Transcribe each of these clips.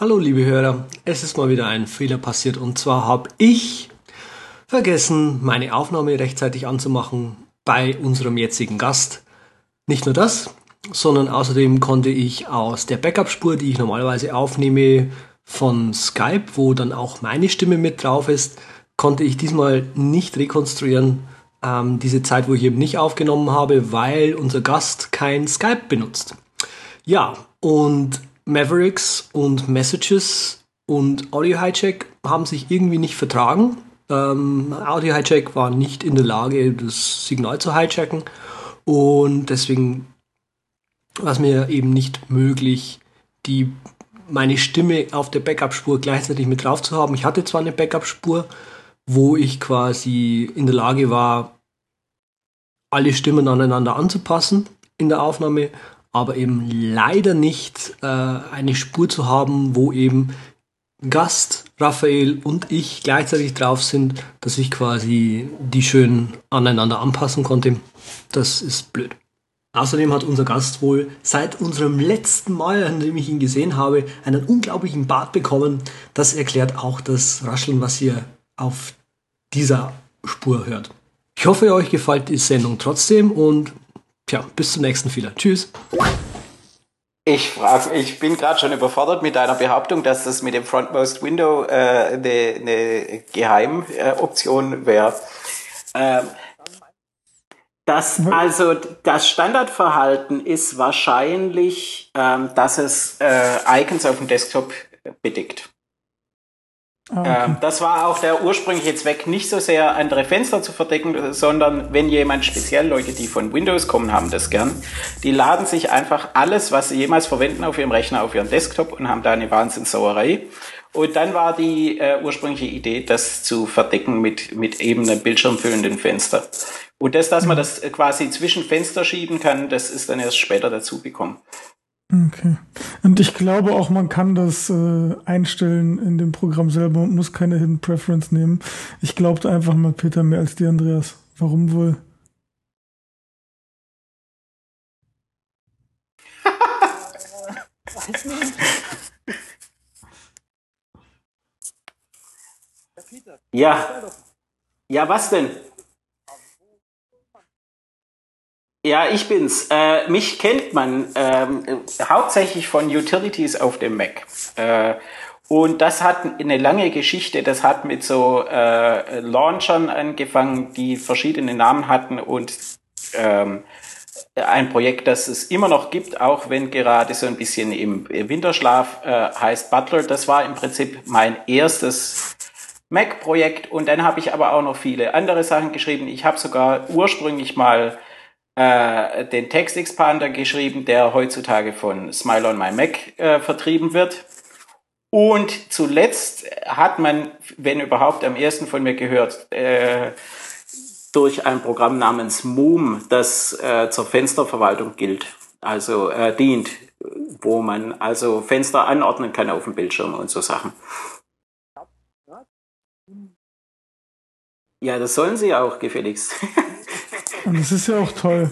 Hallo liebe Hörer, es ist mal wieder ein Fehler passiert und zwar habe ich vergessen, meine Aufnahme rechtzeitig anzumachen bei unserem jetzigen Gast. Nicht nur das, sondern außerdem konnte ich aus der Backup-Spur, die ich normalerweise aufnehme von Skype, wo dann auch meine Stimme mit drauf ist, konnte ich diesmal nicht rekonstruieren, ähm, diese Zeit, wo ich eben nicht aufgenommen habe, weil unser Gast kein Skype benutzt. Ja, und Mavericks und Messages und Audio Hijack haben sich irgendwie nicht vertragen. Ähm, Audio Hijack war nicht in der Lage, das Signal zu hijacken und deswegen war es mir eben nicht möglich, die meine Stimme auf der Backup-Spur gleichzeitig mit drauf zu haben. Ich hatte zwar eine Backup-Spur, wo ich quasi in der Lage war, alle Stimmen aneinander anzupassen in der Aufnahme, aber eben leider nicht äh, eine Spur zu haben, wo eben Gast, Raphael und ich gleichzeitig drauf sind, dass ich quasi die schön aneinander anpassen konnte. Das ist blöd. Außerdem hat unser Gast wohl seit unserem letzten Mal, an dem ich ihn gesehen habe, einen unglaublichen Bart bekommen. Das erklärt auch das Rascheln, was ihr auf dieser Spur hört. Ich hoffe, euch gefällt die Sendung trotzdem und Tja, bis zum nächsten Fehler. Tschüss. Ich frage, ich bin gerade schon überfordert mit deiner Behauptung, dass das mit dem Frontmost Window äh, eine, eine Geheimoption wäre. Ähm, das, also das Standardverhalten ist wahrscheinlich, ähm, dass es äh, Icons auf dem Desktop bedeckt. Ah, okay. ähm, das war auch der ursprüngliche Zweck, nicht so sehr andere Fenster zu verdecken, sondern wenn jemand speziell Leute, die von Windows kommen, haben das gern, die laden sich einfach alles, was sie jemals verwenden auf ihrem Rechner, auf ihren Desktop und haben da eine Wahnsinnssauerei. Und dann war die äh, ursprüngliche Idee, das zu verdecken mit, mit eben einem bildschirmfüllenden Fenster. Und das, dass man mhm. das quasi zwischen Fenster schieben kann, das ist dann erst später dazugekommen. Okay. Und ich glaube auch, man kann das äh, einstellen in dem Programm selber und muss keine Hidden Preference nehmen. Ich glaubte einfach mal Peter mehr als die Andreas. Warum wohl? ja. Ja, was denn? Ja, ich bin's. Äh, mich kennt man ähm, hauptsächlich von Utilities auf dem Mac. Äh, und das hat eine lange Geschichte. Das hat mit so äh, Launchern angefangen, die verschiedene Namen hatten und ähm, ein Projekt, das es immer noch gibt, auch wenn gerade so ein bisschen im Winterschlaf äh, heißt Butler. Das war im Prinzip mein erstes Mac-Projekt und dann habe ich aber auch noch viele andere Sachen geschrieben. Ich habe sogar ursprünglich mal äh, den Textexpander geschrieben, der heutzutage von Smile on My Mac äh, vertrieben wird. Und zuletzt hat man, wenn überhaupt, am ersten von mir gehört, äh, durch ein Programm namens Moom, das äh, zur Fensterverwaltung gilt, also äh, dient, wo man also Fenster anordnen kann auf dem Bildschirm und so Sachen. Ja, das sollen sie auch gefälligst. Und das ist ja auch toll.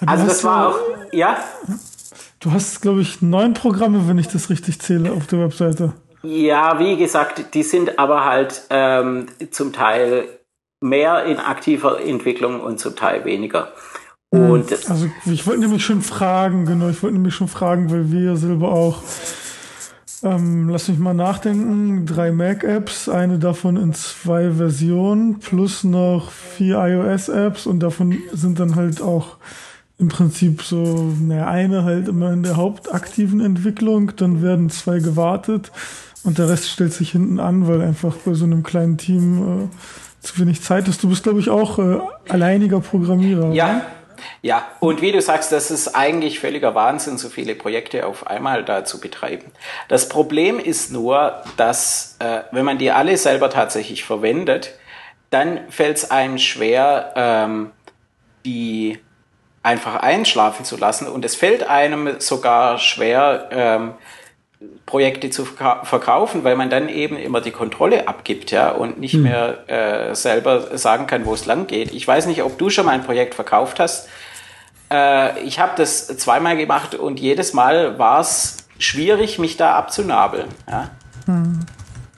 Du also das war auch, ja? Du hast, glaube ich, neun Programme, wenn ich das richtig zähle, auf der Webseite. Ja, wie gesagt, die sind aber halt ähm, zum Teil mehr in aktiver Entwicklung und zum Teil weniger. Hm, und also ich wollte nämlich schon fragen, genau, ich wollte nämlich schon fragen, weil wir selber auch ähm, lass mich mal nachdenken. Drei Mac-Apps, eine davon in zwei Versionen, plus noch vier iOS-Apps und davon sind dann halt auch im Prinzip so, naja, eine halt immer in der hauptaktiven Entwicklung, dann werden zwei gewartet und der Rest stellt sich hinten an, weil einfach bei so einem kleinen Team äh, zu wenig Zeit ist. Du bist, glaube ich, auch äh, alleiniger Programmierer. Ja, oder? Ja, und wie du sagst, das ist eigentlich völliger Wahnsinn, so viele Projekte auf einmal da zu betreiben. Das Problem ist nur, dass äh, wenn man die alle selber tatsächlich verwendet, dann fällt es einem schwer, ähm, die einfach einschlafen zu lassen. Und es fällt einem sogar schwer, ähm, Projekte zu verkaufen, weil man dann eben immer die Kontrolle abgibt, ja, und nicht hm. mehr äh, selber sagen kann, wo es lang geht. Ich weiß nicht, ob du schon mal ein Projekt verkauft hast, Äh, ich habe das zweimal gemacht und jedes Mal war es schwierig, mich da abzunabeln. Ja? Hm.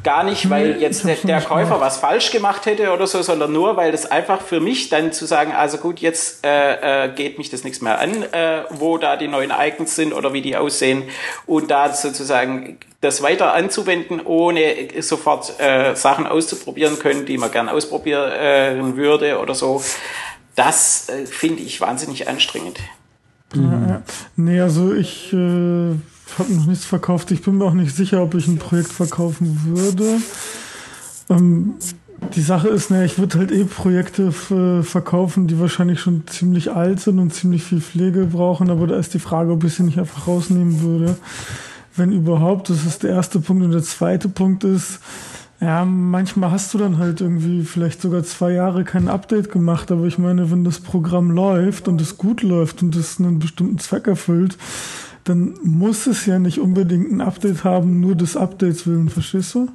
Gar nicht, weil jetzt der, der Käufer was falsch gemacht hätte oder so, sondern nur, weil das einfach für mich dann zu sagen, also gut, jetzt äh, äh, geht mich das nichts mehr an, äh, wo da die neuen Icons sind oder wie die aussehen und da sozusagen das weiter anzuwenden, ohne sofort äh, Sachen auszuprobieren können, die man gern ausprobieren würde oder so. Das äh, finde ich wahnsinnig anstrengend. Ja, ja. Nee, also ich äh ich habe noch nichts verkauft. Ich bin mir auch nicht sicher, ob ich ein Projekt verkaufen würde. Ähm, die Sache ist, ne, ich würde halt eh Projekte verkaufen, die wahrscheinlich schon ziemlich alt sind und ziemlich viel Pflege brauchen, aber da ist die Frage, ob ich sie nicht einfach rausnehmen würde. Wenn überhaupt, das ist der erste Punkt. Und der zweite Punkt ist, ja, manchmal hast du dann halt irgendwie vielleicht sogar zwei Jahre kein Update gemacht, aber ich meine, wenn das Programm läuft und es gut läuft und es einen bestimmten Zweck erfüllt, dann muss es ja nicht unbedingt ein Update haben, nur des Updates willen, verstehst du?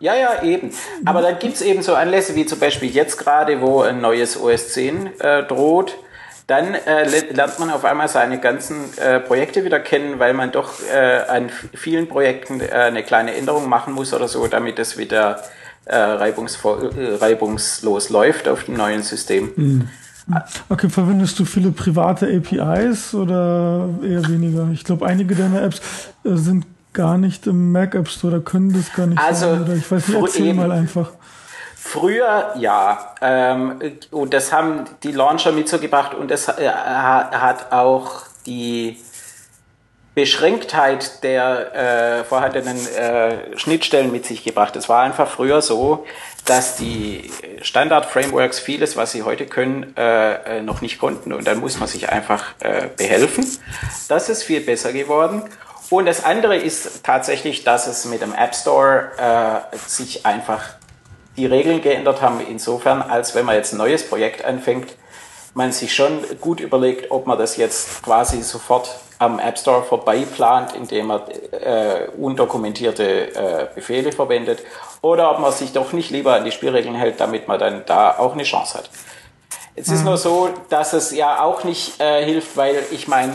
Ja, ja, eben. Aber dann gibt es eben so Anlässe wie zum Beispiel jetzt gerade, wo ein neues OS 10 äh, droht. Dann äh, lernt man auf einmal seine ganzen äh, Projekte wieder kennen, weil man doch äh, an vielen Projekten äh, eine kleine Änderung machen muss oder so, damit es wieder äh, reibungslos läuft auf dem neuen System. Mhm. Okay, verwendest du viele private APIs oder eher weniger? Ich glaube, einige deiner Apps äh, sind gar nicht im Mac App Store oder können das gar nicht also, sein. Oder ich weiß nicht, erzähl eben, mal einfach. Früher ja, ähm, und das haben die Launcher mit so gebracht und das äh, hat auch die Beschränktheit der äh, vorhandenen äh, Schnittstellen mit sich gebracht. Es war einfach früher so, dass die Standard-Frameworks vieles, was sie heute können, äh, äh, noch nicht konnten und dann muss man sich einfach äh, behelfen. Das ist viel besser geworden. Und das andere ist tatsächlich, dass es mit dem App Store äh, sich einfach die Regeln geändert haben, insofern, als wenn man jetzt ein neues Projekt anfängt, man sich schon gut überlegt, ob man das jetzt quasi sofort am App Store vorbei plant, indem man äh, undokumentierte äh, Befehle verwendet, oder ob man sich doch nicht lieber an die Spielregeln hält, damit man dann da auch eine Chance hat. Es mhm. ist nur so, dass es ja auch nicht äh, hilft, weil ich meine,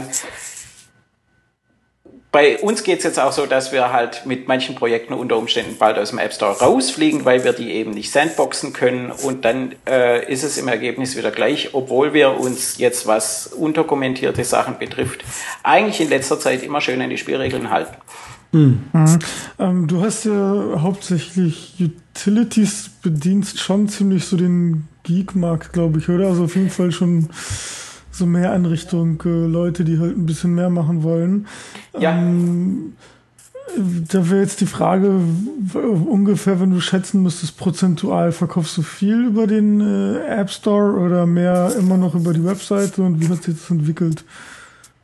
bei uns geht es jetzt auch so, dass wir halt mit manchen Projekten unter Umständen bald aus dem App Store rausfliegen, weil wir die eben nicht sandboxen können und dann äh, ist es im Ergebnis wieder gleich, obwohl wir uns jetzt, was undokumentierte Sachen betrifft, eigentlich in letzter Zeit immer schön an die Spielregeln halten. Mhm. Ähm, du hast ja hauptsächlich Utilities bedienst schon ziemlich so den Geek-Markt, glaube ich, oder? Also auf jeden Fall schon so mehr in Richtung äh, Leute, die halt ein bisschen mehr machen wollen. Ja. Ähm, da wäre jetzt die Frage, ungefähr, wenn du schätzen müsstest, prozentual verkaufst du viel über den äh, App Store oder mehr immer noch über die Webseite und wie hat sich das entwickelt?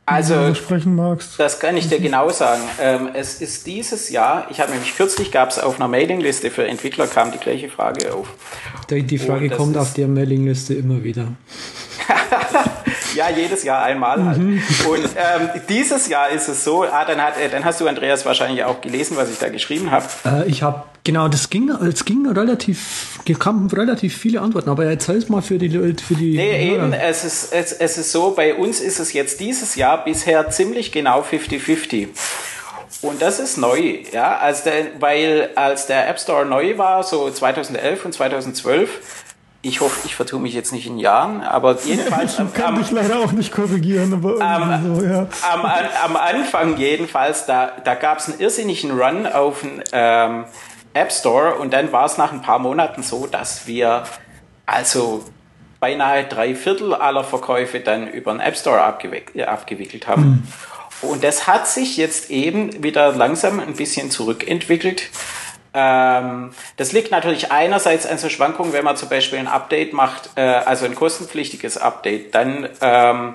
Also, sprechen magst. das kann ich dir genau sagen. Ähm, es ist dieses Jahr, ich habe nämlich kürzlich, gab es auf einer Mailingliste für Entwickler, kam die gleiche Frage auf. Die, die Frage kommt auf der Mailingliste immer wieder. ja, jedes Jahr einmal halt. Mhm. Und ähm, dieses Jahr ist es so, ah, dann, hat, äh, dann hast du, Andreas, wahrscheinlich auch gelesen, was ich da geschrieben habe. Äh, ich habe, genau, das ging, es ging relativ, kamen relativ viele Antworten, aber erzähl es mal für die Leute, für die. Nee, Hörer. eben, es ist, es, es ist so, bei uns ist es jetzt dieses Jahr bisher ziemlich genau 50-50. Und das ist neu, ja, als der, weil als der App Store neu war, so 2011 und 2012, ich hoffe, ich vertue mich jetzt nicht in Jahren, aber jedenfalls. Ich kann dich leider auch nicht korrigieren, aber am, so, ja. am, am Anfang jedenfalls, da, da gab es einen irrsinnigen Run auf den ähm, App Store und dann war es nach ein paar Monaten so, dass wir also beinahe drei Viertel aller Verkäufe dann über den App Store abgewickelt, abgewickelt haben. Mhm. Und das hat sich jetzt eben wieder langsam ein bisschen zurückentwickelt. Ähm, das liegt natürlich einerseits an so Schwankungen, wenn man zum Beispiel ein Update macht, äh, also ein kostenpflichtiges Update, dann ähm,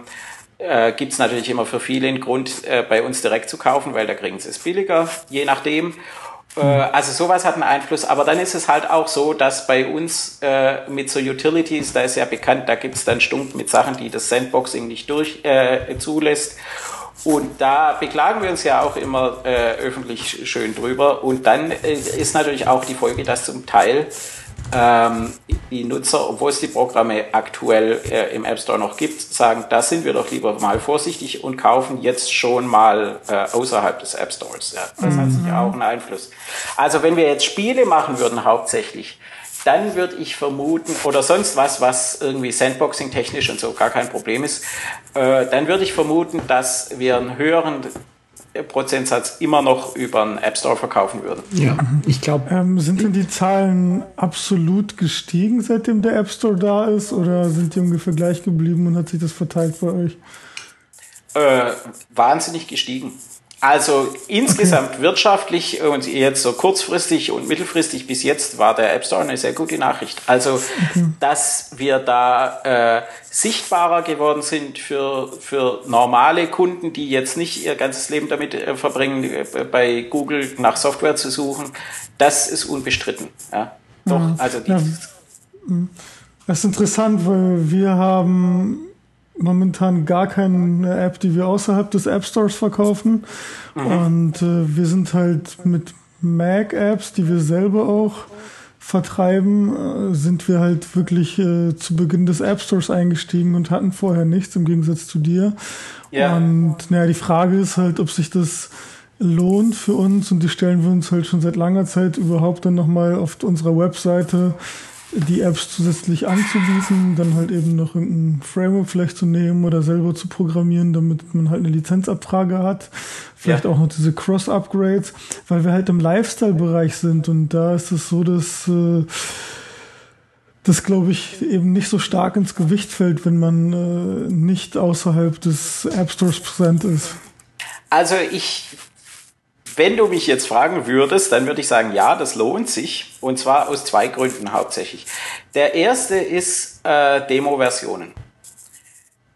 äh, gibt es natürlich immer für viele einen Grund, äh, bei uns direkt zu kaufen, weil da kriegen sie es billiger, je nachdem. Äh, also sowas hat einen Einfluss, aber dann ist es halt auch so, dass bei uns äh, mit so Utilities, da ist ja bekannt, da gibt es dann Stunden mit Sachen, die das Sandboxing nicht durch äh, zulässt. Und da beklagen wir uns ja auch immer äh, öffentlich schön drüber. Und dann äh, ist natürlich auch die Folge, dass zum Teil ähm, die Nutzer, obwohl es die Programme aktuell äh, im App Store noch gibt, sagen, da sind wir doch lieber mal vorsichtig und kaufen jetzt schon mal äh, außerhalb des App Stores. Ja, das mhm. hat sicher auch einen Einfluss. Also wenn wir jetzt Spiele machen würden hauptsächlich, dann würde ich vermuten, oder sonst was, was irgendwie Sandboxing technisch und so gar kein Problem ist, äh, dann würde ich vermuten, dass wir einen höheren Prozentsatz immer noch über einen App Store verkaufen würden. Ja, ich glaube. Ähm, sind denn die Zahlen absolut gestiegen, seitdem der App Store da ist, oder sind die ungefähr gleich geblieben und hat sich das verteilt bei euch? Äh, wahnsinnig gestiegen. Also insgesamt wirtschaftlich und jetzt so kurzfristig und mittelfristig bis jetzt war der App Store eine sehr gute Nachricht. Also, dass wir da äh, sichtbarer geworden sind für, für normale Kunden, die jetzt nicht ihr ganzes Leben damit äh, verbringen, äh, bei Google nach Software zu suchen, das ist unbestritten. Ja. Doch, also die, ja. Das ist interessant, weil wir haben momentan gar keine App, die wir außerhalb des App Stores verkaufen. Mhm. Und äh, wir sind halt mit Mac-Apps, die wir selber auch vertreiben, äh, sind wir halt wirklich äh, zu Beginn des App Stores eingestiegen und hatten vorher nichts, im Gegensatz zu dir. Ja. Und naja, die Frage ist halt, ob sich das lohnt für uns und die stellen wir uns halt schon seit langer Zeit überhaupt dann nochmal auf unserer Webseite die Apps zusätzlich anzubieten, dann halt eben noch irgendein Framework vielleicht zu nehmen oder selber zu programmieren, damit man halt eine Lizenzabfrage hat. Vielleicht ja. auch noch diese Cross-Upgrades, weil wir halt im Lifestyle-Bereich sind und da ist es so, dass äh, das, glaube ich, eben nicht so stark ins Gewicht fällt, wenn man äh, nicht außerhalb des App Stores präsent ist. Also ich wenn du mich jetzt fragen würdest, dann würde ich sagen, ja, das lohnt sich. Und zwar aus zwei Gründen hauptsächlich. Der erste ist äh, Demo-Versionen.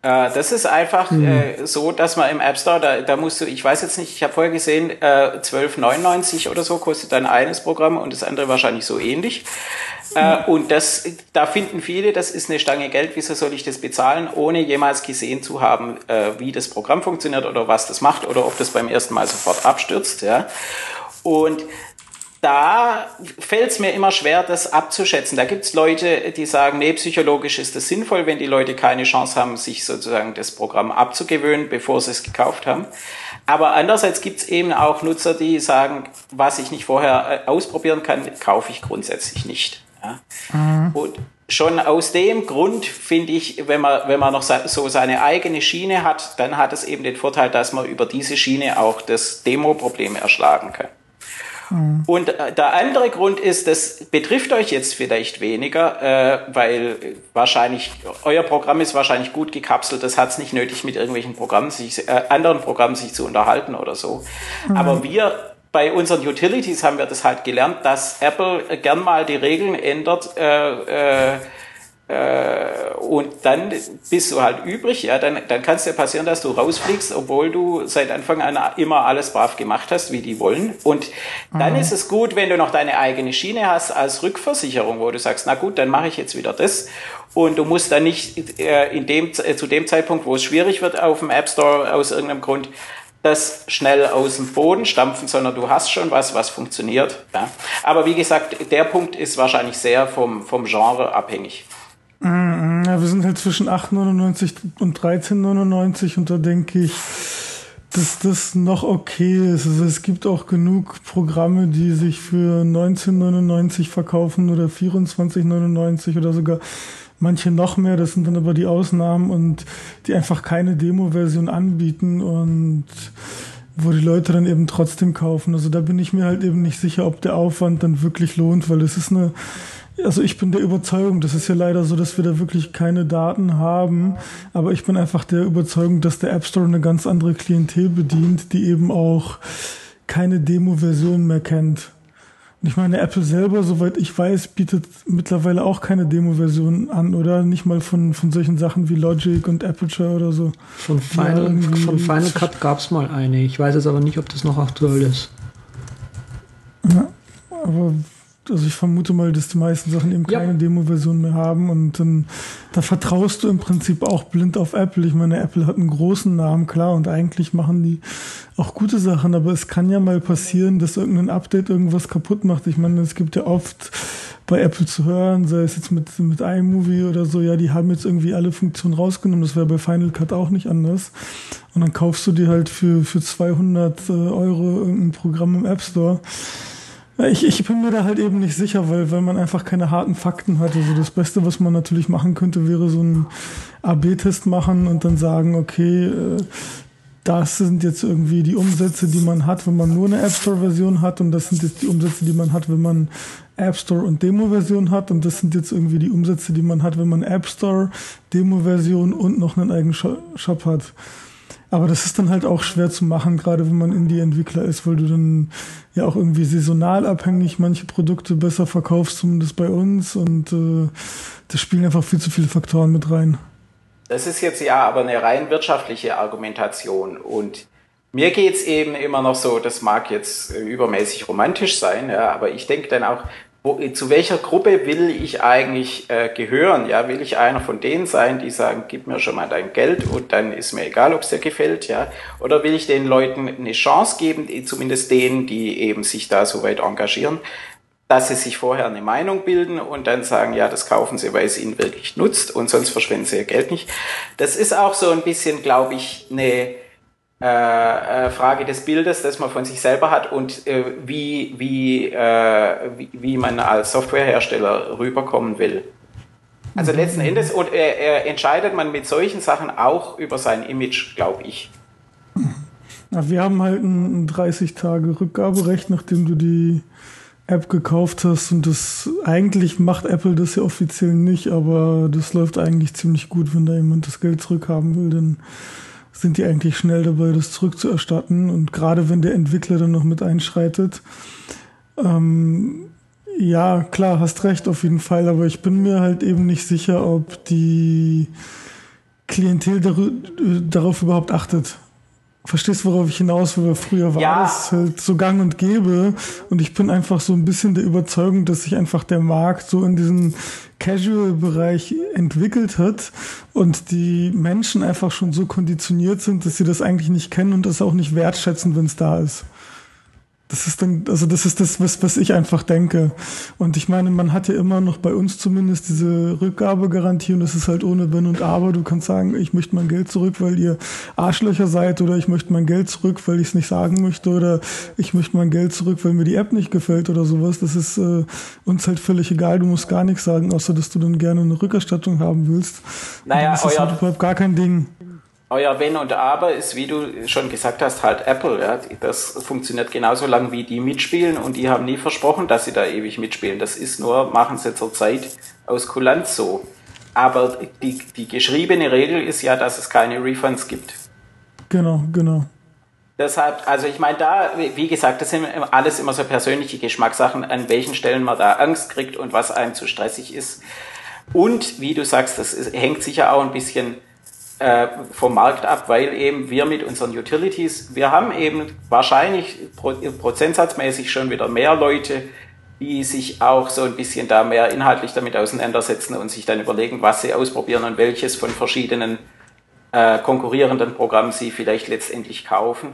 Äh, das ist einfach mhm. äh, so, dass man im App Store, da, da musst du, ich weiß jetzt nicht, ich habe vorher gesehen, äh, 12,99 oder so kostet dann eines Programm und das andere wahrscheinlich so ähnlich. Äh, und das, da finden viele, das ist eine Stange Geld, wieso soll ich das bezahlen, ohne jemals gesehen zu haben, äh, wie das Programm funktioniert oder was das macht oder ob das beim ersten Mal sofort abstürzt. Ja. Und da fällt es mir immer schwer, das abzuschätzen. Da gibt es Leute, die sagen, nee, psychologisch ist das sinnvoll, wenn die Leute keine Chance haben, sich sozusagen das Programm abzugewöhnen, bevor sie es gekauft haben. Aber andererseits gibt es eben auch Nutzer, die sagen, was ich nicht vorher äh, ausprobieren kann, kaufe ich grundsätzlich nicht. Ja? Mhm. Und schon aus dem Grund finde ich, wenn man, wenn man noch so seine eigene Schiene hat, dann hat es eben den Vorteil, dass man über diese Schiene auch das Demo-Problem erschlagen kann. Mhm. Und äh, der andere Grund ist, das betrifft euch jetzt vielleicht weniger, äh, weil wahrscheinlich euer Programm ist wahrscheinlich gut gekapselt. Das hat es nicht nötig, mit irgendwelchen Programmen sich, äh, anderen Programmen sich zu unterhalten oder so. Mhm. Aber wir bei unseren Utilities haben wir das halt gelernt, dass Apple gern mal die Regeln ändert. Äh, äh, äh, und dann bist du halt übrig, ja, dann, dann kann es dir passieren, dass du rausfliegst, obwohl du seit Anfang an immer alles brav gemacht hast, wie die wollen. Und dann mhm. ist es gut, wenn du noch deine eigene Schiene hast als Rückversicherung, wo du sagst, na gut, dann mache ich jetzt wieder das. Und du musst dann nicht äh, in dem, äh, zu dem Zeitpunkt, wo es schwierig wird auf dem App Store aus irgendeinem Grund, das schnell aus dem Boden stampfen, sondern du hast schon was, was funktioniert. Ja. Aber wie gesagt, der Punkt ist wahrscheinlich sehr vom, vom Genre abhängig. Mm, ja, wir sind halt zwischen 8,99 und 13,99 und da denke ich, dass das noch okay ist. Also es gibt auch genug Programme, die sich für 19,99 verkaufen oder 24,99 oder sogar manche noch mehr, das sind dann aber die Ausnahmen und die einfach keine Demo-Version anbieten und wo die Leute dann eben trotzdem kaufen. Also da bin ich mir halt eben nicht sicher, ob der Aufwand dann wirklich lohnt, weil es ist eine, also ich bin der Überzeugung, das ist ja leider so, dass wir da wirklich keine Daten haben, aber ich bin einfach der Überzeugung, dass der App Store eine ganz andere Klientel bedient, die eben auch keine Demo-Version mehr kennt. Ich meine, Apple selber, soweit ich weiß, bietet mittlerweile auch keine Demo-Version an, oder? Nicht mal von, von solchen Sachen wie Logic und Aperture oder so. Von Final, von Final Cut gab es mal eine. Ich weiß jetzt aber nicht, ob das noch aktuell ist. Ja, aber also ich vermute mal, dass die meisten Sachen eben keine ja. Demo-Version mehr haben und dann da vertraust du im Prinzip auch blind auf Apple. Ich meine, Apple hat einen großen Namen, klar, und eigentlich machen die auch gute Sachen, aber es kann ja mal passieren, dass irgendein Update irgendwas kaputt macht. Ich meine, es gibt ja oft bei Apple zu hören, sei es jetzt mit, mit iMovie oder so, ja, die haben jetzt irgendwie alle Funktionen rausgenommen, das wäre bei Final Cut auch nicht anders. Und dann kaufst du dir halt für, für 200 äh, Euro irgendein Programm im App Store. Ich, ich bin mir da halt eben nicht sicher, weil, weil man einfach keine harten Fakten hat. Also das Beste, was man natürlich machen könnte, wäre so ein AB-Test machen und dann sagen, okay, äh, das sind jetzt irgendwie die Umsätze, die man hat, wenn man nur eine App Store-Version hat und das sind jetzt die Umsätze, die man hat, wenn man App Store und Demo-Version hat und das sind jetzt irgendwie die Umsätze, die man hat, wenn man App Store, Demo-Version und noch einen eigenen Shop hat. Aber das ist dann halt auch schwer zu machen, gerade wenn man Indie-Entwickler ist, weil du dann ja auch irgendwie saisonal abhängig manche Produkte besser verkaufst, zumindest bei uns. Und äh, da spielen einfach viel zu viele Faktoren mit rein. Das ist jetzt ja aber eine rein wirtschaftliche Argumentation. Und mir geht's eben immer noch so, das mag jetzt übermäßig romantisch sein, ja, aber ich denke dann auch, wo, zu welcher Gruppe will ich eigentlich äh, gehören? Ja, will ich einer von denen sein, die sagen, gib mir schon mal dein Geld und dann ist mir egal, ob es dir gefällt, ja? Oder will ich den Leuten eine Chance geben, die, zumindest denen, die eben sich da so weit engagieren, dass sie sich vorher eine Meinung bilden und dann sagen, ja, das kaufen sie, weil es ihnen wirklich nutzt und sonst verschwenden sie ihr Geld nicht. Das ist auch so ein bisschen, glaube ich, eine äh, äh, Frage des Bildes, das man von sich selber hat und äh, wie, wie, äh, wie, wie, man als Softwarehersteller rüberkommen will. Also letzten Endes und, äh, entscheidet man mit solchen Sachen auch über sein Image, glaube ich. Ja, wir haben halt ein 30 Tage Rückgaberecht, nachdem du die App gekauft hast und das eigentlich macht Apple das ja offiziell nicht, aber das läuft eigentlich ziemlich gut, wenn da jemand das Geld zurückhaben will, dann sind die eigentlich schnell dabei, das zurückzuerstatten. Und gerade wenn der Entwickler dann noch mit einschreitet, ähm, ja, klar, hast recht auf jeden Fall, aber ich bin mir halt eben nicht sicher, ob die Klientel darauf überhaupt achtet. Verstehst, worauf ich hinaus will? Früher war ja. das halt so gang und gäbe. Und ich bin einfach so ein bisschen der Überzeugung, dass sich einfach der Markt so in diesen Casual-Bereich entwickelt hat und die Menschen einfach schon so konditioniert sind, dass sie das eigentlich nicht kennen und das auch nicht wertschätzen, wenn es da ist. Das ist dann, also das ist das, was, was ich einfach denke. Und ich meine, man hat ja immer noch bei uns zumindest diese Rückgabegarantie und das ist halt ohne Wenn und Aber. Du kannst sagen, ich möchte mein Geld zurück, weil ihr Arschlöcher seid oder ich möchte mein Geld zurück, weil ich es nicht sagen möchte oder ich möchte mein Geld zurück, weil mir die App nicht gefällt oder sowas. Das ist äh, uns halt völlig egal. Du musst gar nichts sagen, außer dass du dann gerne eine Rückerstattung haben willst. Naja, das ist halt überhaupt gar kein Ding. Euer Wenn und Aber ist, wie du schon gesagt hast, halt Apple. Ja. Das funktioniert genauso lang, wie die mitspielen und die haben nie versprochen, dass sie da ewig mitspielen. Das ist nur, machen sie zurzeit aus Kulanz so. Aber die, die geschriebene Regel ist ja, dass es keine Refunds gibt. Genau, genau. Deshalb, also ich meine, da, wie gesagt, das sind alles immer so persönliche Geschmackssachen, an welchen Stellen man da Angst kriegt und was einem zu stressig ist. Und wie du sagst, das ist, hängt sicher auch ein bisschen äh, vom Markt ab, weil eben wir mit unseren Utilities, wir haben eben wahrscheinlich prozentsatzmäßig schon wieder mehr Leute, die sich auch so ein bisschen da mehr inhaltlich damit auseinandersetzen und sich dann überlegen, was sie ausprobieren und welches von verschiedenen äh, konkurrierenden Programmen sie vielleicht letztendlich kaufen.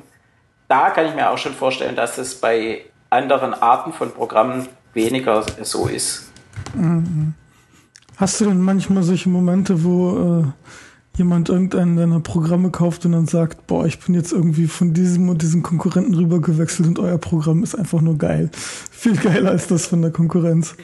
Da kann ich mir auch schon vorstellen, dass es bei anderen Arten von Programmen weniger so ist. Mhm. Hast du denn manchmal solche Momente, wo äh jemand irgendeinen deiner Programme kauft und dann sagt, boah, ich bin jetzt irgendwie von diesem und diesem Konkurrenten rübergewechselt und euer Programm ist einfach nur geil. Viel geiler als das von der Konkurrenz.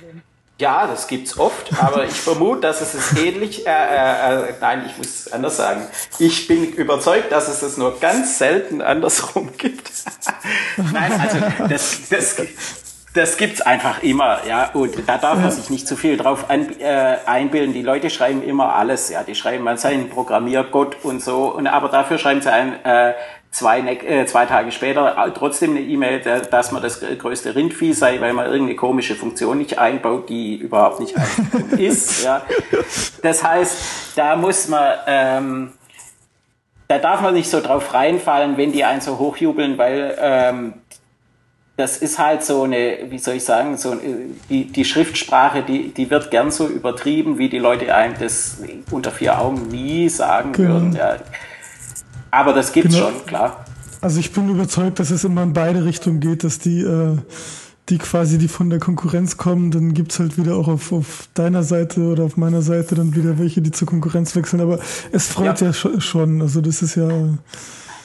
Ja, das gibt's oft, aber ich vermute, dass es es ähnlich, äh, äh, äh, nein, ich muss es anders sagen. Ich bin überzeugt, dass es es nur ganz selten andersrum gibt. nein, also das, das, das gibt's einfach immer, ja. Und da darf man sich nicht zu viel drauf an, äh, einbilden. Die Leute schreiben immer alles, ja. Die schreiben, man sei ein Programmiergott und so. Und aber dafür schreiben sie ein, äh, zwei, äh, zwei Tage später trotzdem eine E-Mail, dass man das größte Rindvieh sei, weil man irgendeine komische Funktion nicht einbaut, die überhaupt nicht ist. Ja. Das heißt, da muss man, ähm, da darf man nicht so drauf reinfallen, wenn die einen so hochjubeln, weil ähm, das ist halt so eine, wie soll ich sagen, so die, die Schriftsprache, die, die wird gern so übertrieben, wie die Leute einem das unter vier Augen nie sagen genau. würden. Ja. Aber das gibt's genau. schon, klar. Also ich bin überzeugt, dass es immer in beide Richtungen geht, dass die, äh, die quasi, die von der Konkurrenz kommen, dann gibt's halt wieder auch auf, auf deiner Seite oder auf meiner Seite dann wieder welche, die zur Konkurrenz wechseln. Aber es freut ja, ja schon. Also das ist ja.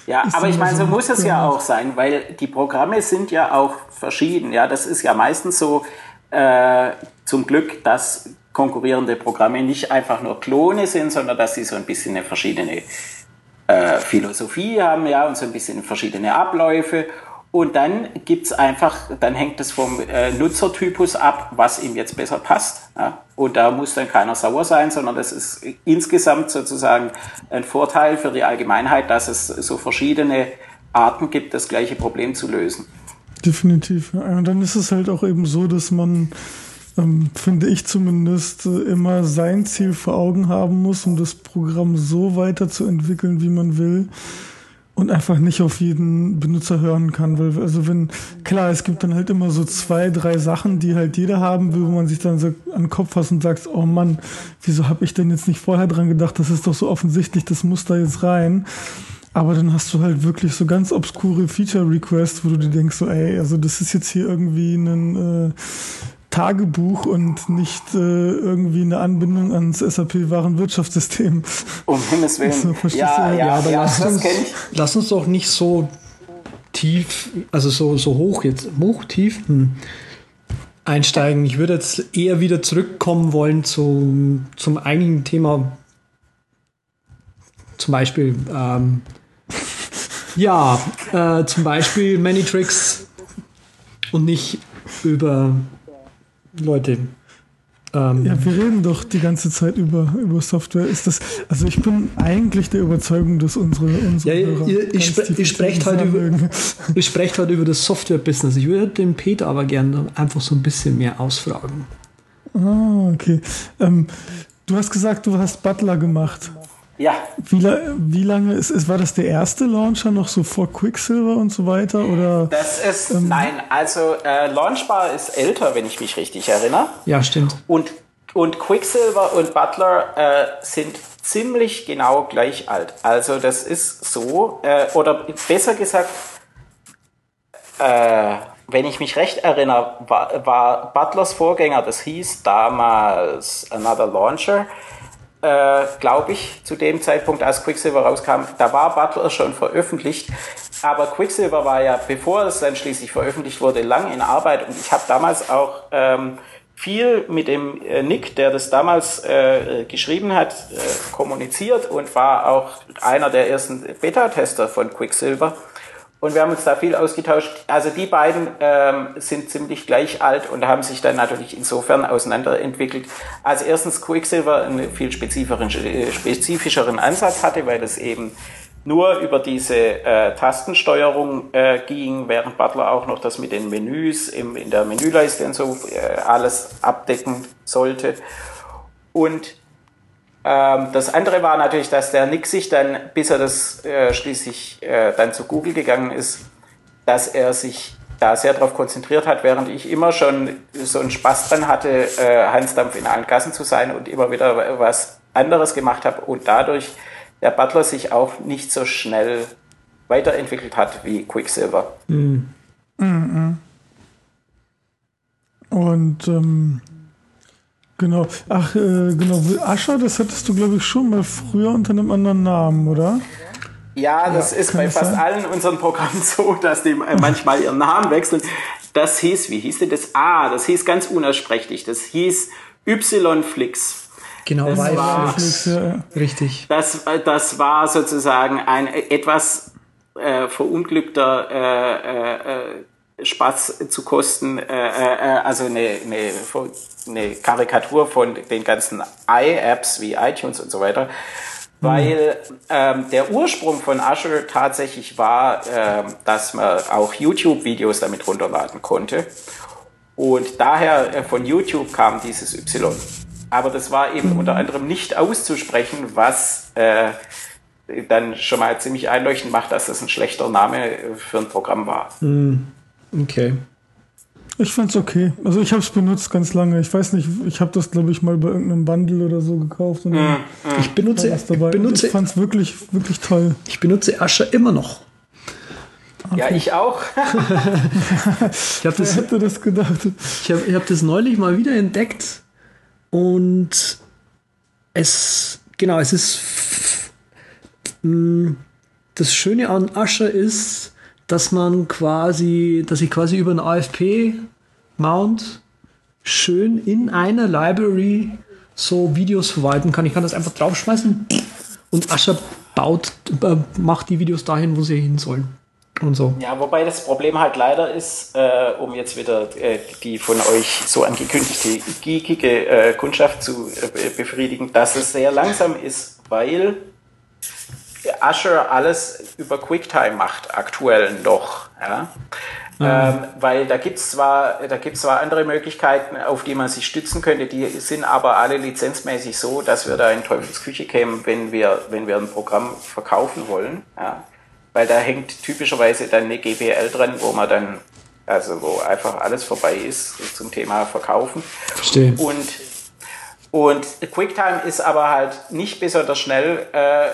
Ja, aber ich meine, so muss es ja auch sein, weil die Programme sind ja auch verschieden. Ja, das ist ja meistens so äh, zum Glück, dass konkurrierende Programme nicht einfach nur Klone sind, sondern dass sie so ein bisschen eine verschiedene äh, Philosophie haben, ja, und so ein bisschen verschiedene Abläufe. Und dann gibt's einfach, dann hängt es vom äh, Nutzertypus ab, was ihm jetzt besser passt. Ja? Und da muss dann keiner sauer sein, sondern das ist insgesamt sozusagen ein Vorteil für die Allgemeinheit, dass es so verschiedene Arten gibt, das gleiche Problem zu lösen. Definitiv. Und dann ist es halt auch eben so, dass man, ähm, finde ich zumindest, äh, immer sein Ziel vor Augen haben muss, um das Programm so weiterzuentwickeln, wie man will und einfach nicht auf jeden Benutzer hören kann. Weil, also wenn, klar, es gibt dann halt immer so zwei, drei Sachen, die halt jeder haben will, wo man sich dann so an den Kopf fasst und sagt, oh Mann, wieso habe ich denn jetzt nicht vorher dran gedacht? Das ist doch so offensichtlich, das muss da jetzt rein. Aber dann hast du halt wirklich so ganz obskure Feature-Requests, wo du dir denkst, so, ey, also das ist jetzt hier irgendwie ein äh, Tagebuch und nicht äh, irgendwie eine Anbindung ans SAP-Warenwirtschaftssystem. Um Himmels Willen. So, ja, ja, ja, aber ja, lass, uns, lass uns doch nicht so tief, also so, so hoch jetzt, hoch, tief hm, einsteigen. Ich würde jetzt eher wieder zurückkommen wollen zu, zum eigentlichen Thema. Zum Beispiel, ähm, ja, äh, zum Beispiel Manytricks und nicht über Leute. Ähm, ja, wir reden doch die ganze Zeit über, über Software. Ist das, also ich bin eigentlich der Überzeugung, dass unsere, unsere ja, ihr, ihr, spre ihr, sprecht halt über, ihr sprecht halt über das Software-Business. Ich würde den Peter aber gerne einfach so ein bisschen mehr ausfragen. Ah, okay. Ähm, du hast gesagt, du hast Butler gemacht. Ja. Wie, wie lange ist, ist, war das der erste Launcher noch so vor Quicksilver und so weiter? Oder, das ist, ähm, nein, also äh, Launchbar ist älter, wenn ich mich richtig erinnere. Ja, stimmt. Und, und Quicksilver und Butler äh, sind ziemlich genau gleich alt. Also das ist so, äh, oder besser gesagt, äh, wenn ich mich recht erinnere, war, war Butlers Vorgänger, das hieß damals Another Launcher äh, glaube ich, zu dem Zeitpunkt, als Quicksilver rauskam, da war Butler schon veröffentlicht. Aber Quicksilver war ja, bevor es dann schließlich veröffentlicht wurde, lang in Arbeit. Und ich habe damals auch ähm, viel mit dem äh, Nick, der das damals äh, geschrieben hat, äh, kommuniziert und war auch einer der ersten Beta-Tester von Quicksilver. Und wir haben uns da viel ausgetauscht. Also die beiden ähm, sind ziemlich gleich alt und haben sich dann natürlich insofern auseinanderentwickelt. Als erstens Quicksilver einen viel spezifischeren, äh, spezifischeren Ansatz hatte, weil es eben nur über diese äh, Tastensteuerung äh, ging, während Butler auch noch das mit den Menüs im, in der Menüleiste und so äh, alles abdecken sollte. Und das andere war natürlich, dass der Nick sich dann, bis er das äh, schließlich äh, dann zu Google gegangen ist, dass er sich da sehr darauf konzentriert hat, während ich immer schon so einen Spaß dran hatte, äh, Hansdampf in allen Gassen zu sein und immer wieder was anderes gemacht habe und dadurch der Butler sich auch nicht so schnell weiterentwickelt hat wie Quicksilver. Mhm. Mhm. Und ähm, Genau. Ach, äh, genau. Ascher, das hattest du, glaube ich, schon mal früher unter einem anderen Namen, oder? Ja, das ja, ist bei fast sein? allen unseren Programmen so, dass die äh, manchmal ihren Namen wechseln. Das hieß, wie hieß denn das? Ah, das hieß ganz unaussprechlich. Das hieß Y-Flix. Genau, das war, Flix, ja. richtig. Das, äh, das war sozusagen ein etwas äh, verunglückter äh, äh, Spaß zu kosten, äh, äh, also eine, eine, eine Karikatur von den ganzen i-Apps wie iTunes und so weiter, weil ähm, der Ursprung von Azure tatsächlich war, ähm, dass man auch YouTube-Videos damit runterladen konnte. Und daher äh, von YouTube kam dieses Y. Aber das war eben mhm. unter anderem nicht auszusprechen, was äh, dann schon mal ziemlich einleuchtend macht, dass das ein schlechter Name für ein Programm war. Mhm. Okay. Ich fand's okay. Also ich habe es benutzt ganz lange. Ich weiß nicht, ich habe das glaube ich mal bei irgendeinem Bundle oder so gekauft. Und mm, ich benutze, ich benutze, ich fand's wirklich, wirklich toll. Ich benutze Ascher immer noch. Okay. Ja, ich auch. ich hab das, Wer hätte das gedacht? Ich habe hab das neulich mal wieder entdeckt und es, genau, es ist mm, das Schöne an Ascher ist, dass man quasi, dass ich quasi über einen AFP-Mount schön in einer Library so Videos verwalten kann. Ich kann das einfach draufschmeißen und Ascher baut, äh, macht die Videos dahin, wo sie hin sollen. Und so. Ja, wobei das Problem halt leider ist, äh, um jetzt wieder äh, die von euch so angekündigte geekige äh, Kundschaft zu äh, befriedigen, dass es sehr langsam ist, weil Azure alles über QuickTime macht, aktuell noch. Ja? Mhm. Ähm, weil da gibt es zwar, zwar andere Möglichkeiten, auf die man sich stützen könnte, die sind aber alle lizenzmäßig so, dass wir da in Teufelsküche kämen, wenn wir, wenn wir ein Programm verkaufen wollen. Ja? Weil da hängt typischerweise dann eine GPL dran, wo man dann, also wo einfach alles vorbei ist zum Thema Verkaufen. Verstehe. Und und QuickTime ist aber halt nicht besonders schnell, äh,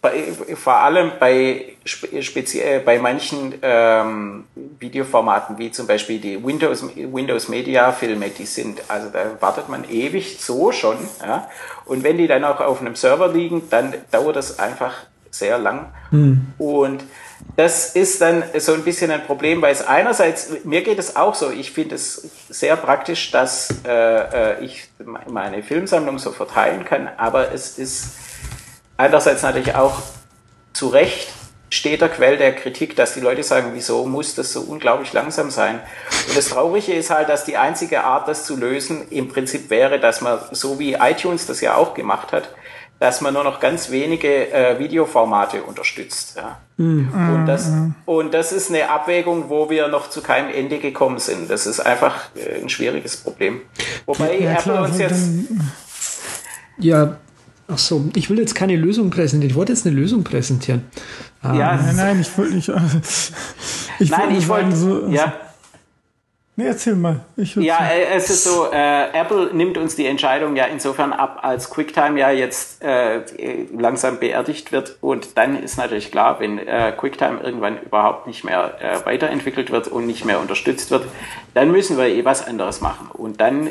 bei, vor allem bei, speziell, bei manchen ähm, Videoformaten, wie zum Beispiel die Windows, Windows Media Filme, die sind, also da wartet man ewig so schon. Ja? Und wenn die dann auch auf einem Server liegen, dann dauert das einfach sehr lang. Hm. Und das ist dann so ein bisschen ein Problem, weil es einerseits, mir geht es auch so, ich finde es sehr praktisch, dass äh, äh ich meine Filmsammlung so verteilen kann, aber es ist einerseits natürlich auch zu Recht steter Quell der Kritik, dass die Leute sagen, wieso muss das so unglaublich langsam sein? Und das Traurige ist halt, dass die einzige Art, das zu lösen, im Prinzip wäre, dass man, so wie iTunes das ja auch gemacht hat, dass man nur noch ganz wenige äh, Videoformate unterstützt. Ja. Mhm. Und, das, mhm. und das ist eine Abwägung, wo wir noch zu keinem Ende gekommen sind. Das ist einfach äh, ein schwieriges Problem. Wobei ja, Apple uns jetzt. Ja, ach so, ich will jetzt keine Lösung präsentieren. Ich wollte jetzt eine Lösung präsentieren. Ja, ähm, nein, nein, ich wollte nicht. ich nein, wollte ich wollte. So, ja. Nee, erzähl mal. ja, äh, es ist so, äh, Apple nimmt uns die Entscheidung ja insofern ab, als QuickTime ja jetzt äh, langsam beerdigt wird. Und dann ist natürlich klar, wenn äh, QuickTime irgendwann überhaupt nicht mehr äh, weiterentwickelt wird und nicht mehr unterstützt wird, dann müssen wir eh was anderes machen. Und dann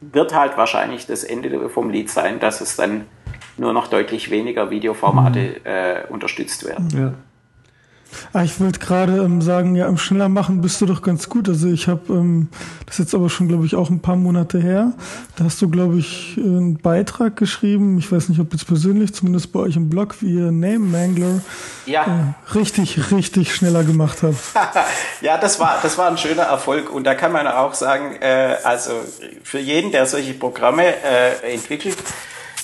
wird halt wahrscheinlich das Ende vom Lied sein, dass es dann nur noch deutlich weniger Videoformate mhm. äh, unterstützt werden. Ja. Ah, ich wollte gerade ähm, sagen, ja, im schneller machen bist du doch ganz gut. Also ich habe ähm, das jetzt aber schon, glaube ich, auch ein paar Monate her. Da hast du, glaube ich, einen Beitrag geschrieben. Ich weiß nicht, ob jetzt persönlich, zumindest bei euch im Blog, wie ihr Name Mangler ja. äh, richtig, richtig schneller gemacht habt. ja, das war, das war ein schöner Erfolg. Und da kann man auch sagen, äh, also für jeden, der solche Programme äh, entwickelt,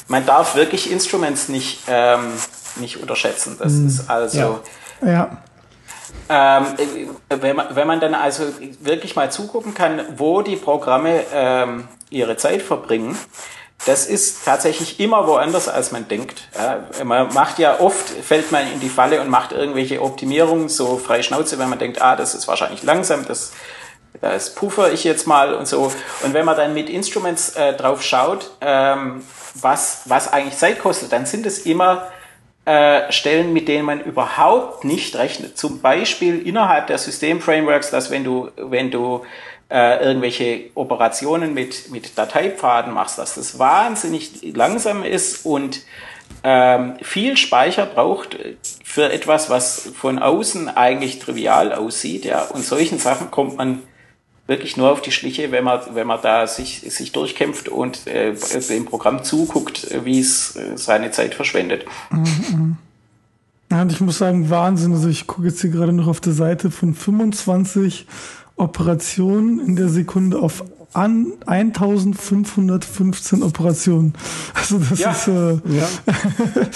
man darf wirklich Instruments nicht, ähm, nicht unterschätzen. Das hm. ist also ja ja. Ähm, wenn, man, wenn man dann also wirklich mal zugucken kann, wo die Programme ähm, ihre Zeit verbringen, das ist tatsächlich immer woanders, als man denkt. Ja, man macht ja oft, fällt man in die Falle und macht irgendwelche Optimierungen, so frei Schnauze, wenn man denkt, ah, das ist wahrscheinlich langsam, das, das puffer ich jetzt mal und so. Und wenn man dann mit Instruments äh, drauf schaut, ähm, was, was eigentlich Zeit kostet, dann sind es immer äh, Stellen, mit denen man überhaupt nicht rechnet. Zum Beispiel innerhalb der Systemframeworks, dass wenn du, wenn du äh, irgendwelche Operationen mit, mit Dateipfaden machst, dass das wahnsinnig langsam ist und ähm, viel Speicher braucht für etwas, was von außen eigentlich trivial aussieht. Ja, und solchen Sachen kommt man wirklich nur auf die Schliche, wenn man, wenn man da sich, sich durchkämpft und äh, dem Programm zuguckt, wie es äh, seine Zeit verschwendet. Mhm. Ja, und ich muss sagen, Wahnsinn. Also ich gucke jetzt hier gerade noch auf der Seite von 25 Operationen in der Sekunde auf an 1515 Operationen. Also das ja. ist äh, ja.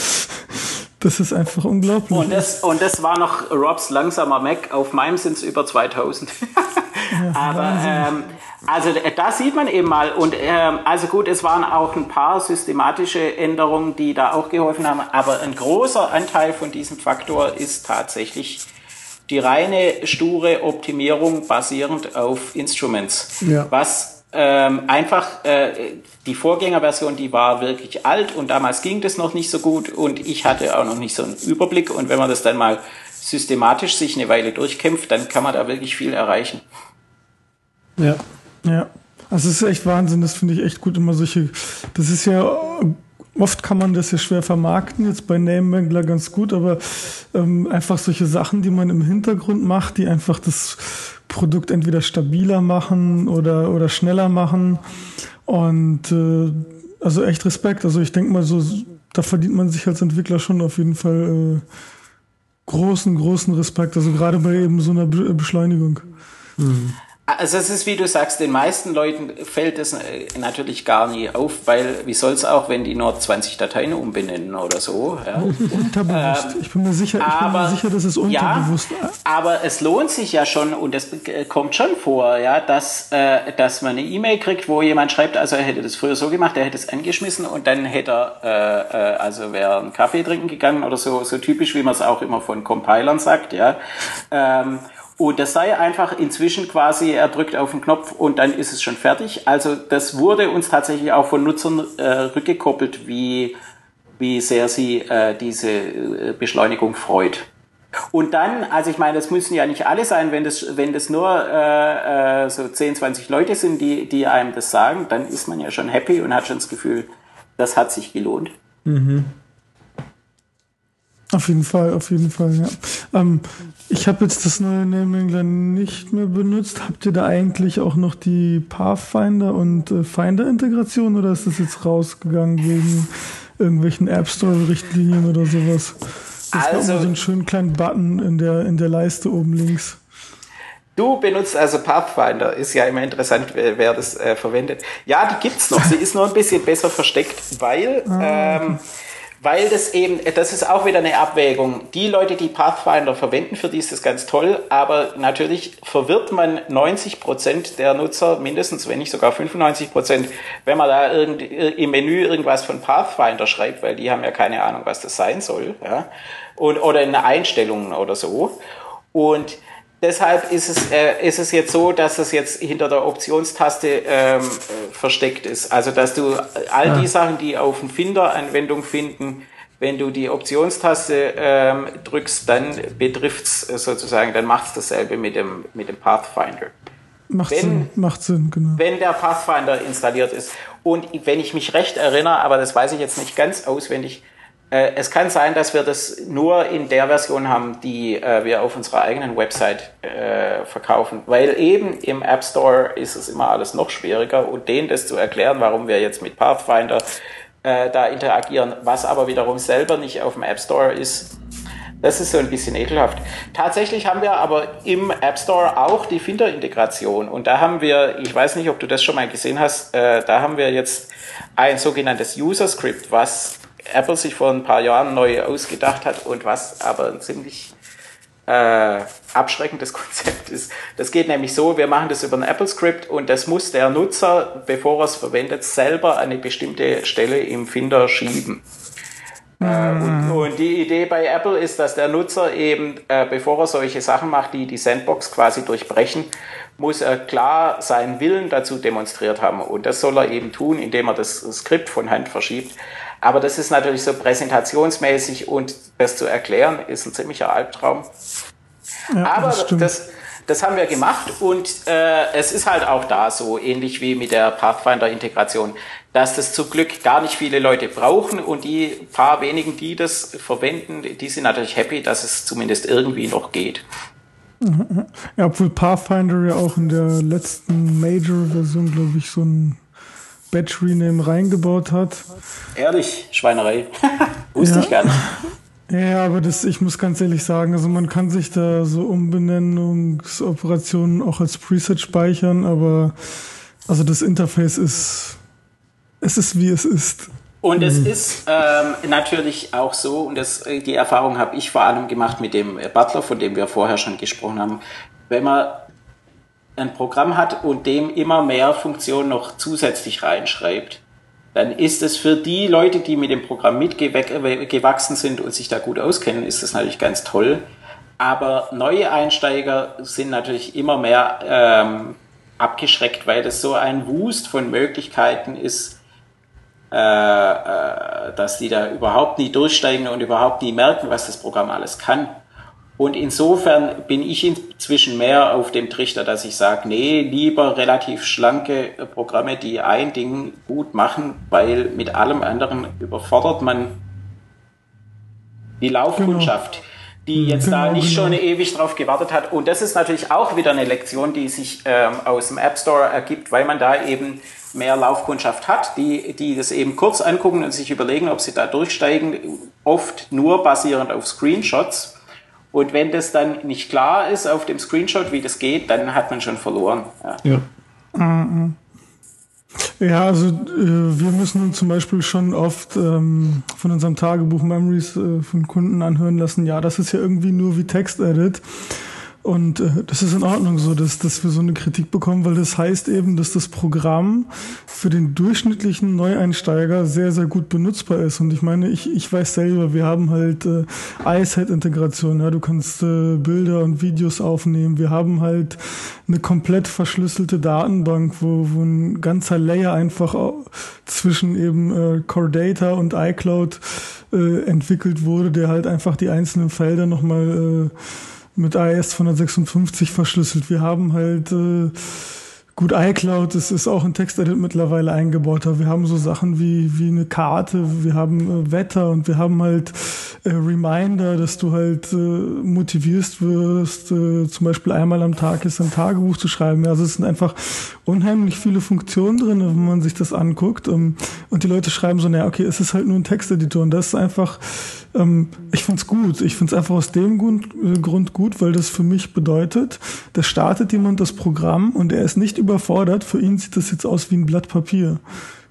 das ist einfach unglaublich. Und das, und das war noch Robs langsamer Mac. Auf meinem sind es über 2000. Aber ähm, also äh, da sieht man eben mal und ähm, also gut, es waren auch ein paar systematische Änderungen, die da auch geholfen haben, aber ein großer Anteil von diesem Faktor ist tatsächlich die reine sture Optimierung basierend auf Instruments. Ja. Was ähm, einfach äh, die Vorgängerversion, die war wirklich alt und damals ging das noch nicht so gut und ich hatte auch noch nicht so einen Überblick und wenn man das dann mal systematisch sich eine Weile durchkämpft, dann kann man da wirklich viel erreichen. Ja, ja. Also es ist echt Wahnsinn, das finde ich echt gut, immer solche, das ist ja Oft kann man das ja schwer vermarkten, jetzt bei Name ganz gut, aber ähm, einfach solche Sachen, die man im Hintergrund macht, die einfach das Produkt entweder stabiler machen oder, oder schneller machen. Und äh, also echt Respekt. Also ich denke mal so, da verdient man sich als Entwickler schon auf jeden Fall äh, großen, großen Respekt. Also gerade bei eben so einer Beschleunigung. Mhm. Also es ist, wie du sagst, den meisten Leuten fällt es äh, natürlich gar nie auf, weil wie soll es auch, wenn die nur 20 Dateien umbenennen oder so. Ja? Unterbewusst. Ähm, ich bin mir sicher, ich aber, bin mir sicher, dass es unterbewusst. Ja, aber es lohnt sich ja schon und es äh, kommt schon vor, ja, dass, äh, dass man eine E-Mail kriegt, wo jemand schreibt, also er hätte das früher so gemacht, er hätte es angeschmissen und dann hätte er, äh, äh, also wäre einen Kaffee trinken gegangen oder so, so typisch, wie man es auch immer von Compilern sagt, ja. Ähm, und das sei einfach inzwischen quasi, er drückt auf den Knopf und dann ist es schon fertig. Also das wurde uns tatsächlich auch von Nutzern äh, rückgekoppelt, wie, wie sehr sie äh, diese äh, Beschleunigung freut. Und dann, also ich meine, das müssen ja nicht alle sein, wenn das, wenn das nur äh, äh, so 10, 20 Leute sind, die, die einem das sagen, dann ist man ja schon happy und hat schon das Gefühl, das hat sich gelohnt. Mhm. Auf jeden Fall, auf jeden Fall, ja. Ähm, ich habe jetzt das neue Naming nicht mehr benutzt. Habt ihr da eigentlich auch noch die Pathfinder und äh, Finder-Integration oder ist das jetzt rausgegangen wegen irgendwelchen App Store-Richtlinien oder sowas? Das also, war so einen schönen kleinen Button in der, in der Leiste oben links. Du benutzt also Pathfinder, ist ja immer interessant, wer, wer das äh, verwendet. Ja, die gibt's noch. Sie ist nur ein bisschen besser versteckt, weil ah, ähm, weil das eben, das ist auch wieder eine Abwägung. Die Leute, die Pathfinder verwenden, für die ist das ganz toll, aber natürlich verwirrt man 90 Prozent der Nutzer, mindestens, wenn nicht sogar 95 Prozent, wenn man da irgend, im Menü irgendwas von Pathfinder schreibt, weil die haben ja keine Ahnung, was das sein soll, ja, und, oder in Einstellungen oder so. Und Deshalb ist es, äh, ist es jetzt so, dass es jetzt hinter der Optionstaste ähm, äh, versteckt ist. Also dass du all die ah. Sachen, die auf dem Finder Anwendung finden, wenn du die Optionstaste ähm, drückst, dann betrifft's sozusagen, dann macht's dasselbe mit dem, mit dem Pathfinder. Macht wenn, Sinn, macht Sinn, genau. Wenn der Pathfinder installiert ist. Und wenn ich mich recht erinnere, aber das weiß ich jetzt nicht ganz auswendig, äh, es kann sein, dass wir das nur in der Version haben, die äh, wir auf unserer eigenen Website äh, verkaufen, weil eben im App Store ist es immer alles noch schwieriger und denen das zu erklären, warum wir jetzt mit Pathfinder äh, da interagieren, was aber wiederum selber nicht auf dem App Store ist, das ist so ein bisschen ekelhaft. Tatsächlich haben wir aber im App Store auch die Finder-Integration und da haben wir, ich weiß nicht, ob du das schon mal gesehen hast, äh, da haben wir jetzt ein sogenanntes User Script, was Apple sich vor ein paar Jahren neu ausgedacht hat und was aber ein ziemlich äh, abschreckendes Konzept ist. Das geht nämlich so, wir machen das über ein Apple-Script und das muss der Nutzer, bevor er es verwendet, selber an eine bestimmte Stelle im Finder schieben. Äh, und, und, die Idee bei Apple ist, dass der Nutzer eben, äh, bevor er solche Sachen macht, die die Sandbox quasi durchbrechen, muss er klar seinen Willen dazu demonstriert haben. Und das soll er eben tun, indem er das Skript von Hand verschiebt. Aber das ist natürlich so präsentationsmäßig und das zu erklären ist ein ziemlicher Albtraum. Ja, Aber das, das, das, haben wir gemacht und äh, es ist halt auch da so, ähnlich wie mit der Pathfinder-Integration, dass das zum Glück gar nicht viele Leute brauchen und die paar wenigen, die das verwenden, die sind natürlich happy, dass es zumindest irgendwie noch geht. Ja, obwohl Pathfinder ja auch in der letzten Major-Version, glaube ich, so ein Batch Rename reingebaut hat. Ehrlich, Schweinerei. Wusste ja. ich gar nicht. Ja, aber das, ich muss ganz ehrlich sagen, also man kann sich da so Umbenennungsoperationen auch als Preset speichern, aber also das Interface ist, es ist wie es ist. Und es mhm. ist ähm, natürlich auch so, und das, die Erfahrung habe ich vor allem gemacht mit dem Butler, von dem wir vorher schon gesprochen haben, wenn man ein Programm hat und dem immer mehr Funktionen noch zusätzlich reinschreibt, dann ist es für die Leute, die mit dem Programm mitgewachsen sind und sich da gut auskennen, ist das natürlich ganz toll. Aber neue Einsteiger sind natürlich immer mehr ähm, abgeschreckt, weil das so ein Wust von Möglichkeiten ist, äh, äh, dass die da überhaupt nie durchsteigen und überhaupt nie merken, was das Programm alles kann. Und insofern bin ich inzwischen mehr auf dem Trichter, dass ich sage, nee, lieber relativ schlanke Programme, die ein Ding gut machen, weil mit allem anderen überfordert man die Laufkundschaft. Genau die jetzt genau, da nicht genau. schon ewig drauf gewartet hat. Und das ist natürlich auch wieder eine Lektion, die sich ähm, aus dem App Store ergibt, weil man da eben mehr Laufkundschaft hat, die, die das eben kurz angucken und sich überlegen, ob sie da durchsteigen, oft nur basierend auf Screenshots. Und wenn das dann nicht klar ist auf dem Screenshot, wie das geht, dann hat man schon verloren. Ja. ja. Mhm. Ja, also äh, wir müssen zum Beispiel schon oft ähm, von unserem Tagebuch Memories äh, von Kunden anhören lassen, ja, das ist ja irgendwie nur wie Text-Edit. Und äh, das ist in Ordnung so, dass, dass wir so eine Kritik bekommen, weil das heißt eben, dass das Programm für den durchschnittlichen Neueinsteiger sehr, sehr gut benutzbar ist. Und ich meine, ich, ich weiß selber, wir haben halt äh, iSet-Integration. Ja? Du kannst äh, Bilder und Videos aufnehmen. Wir haben halt eine komplett verschlüsselte Datenbank, wo, wo ein ganzer Layer einfach zwischen eben äh, Core Data und iCloud äh, entwickelt wurde, der halt einfach die einzelnen Felder nochmal äh, mit AES 256 verschlüsselt. Wir haben halt äh, Gut, iCloud, das ist auch in TextEdit mittlerweile eingebaut. Wir haben so Sachen wie, wie eine Karte, wir haben äh, Wetter und wir haben halt äh, Reminder, dass du halt äh, motivierst wirst, äh, zum Beispiel einmal am Tag ist ein Tagebuch zu schreiben. Also es sind einfach unheimlich viele Funktionen drin, wenn man sich das anguckt. Ähm, und die Leute schreiben so, naja, okay, es ist halt nur ein Texteditor und das ist einfach, ähm, ich find's gut. Ich find's einfach aus dem Grund, äh, Grund gut, weil das für mich bedeutet, da startet jemand das Programm und er ist nicht über überfordert. Für ihn sieht das jetzt aus wie ein Blatt Papier.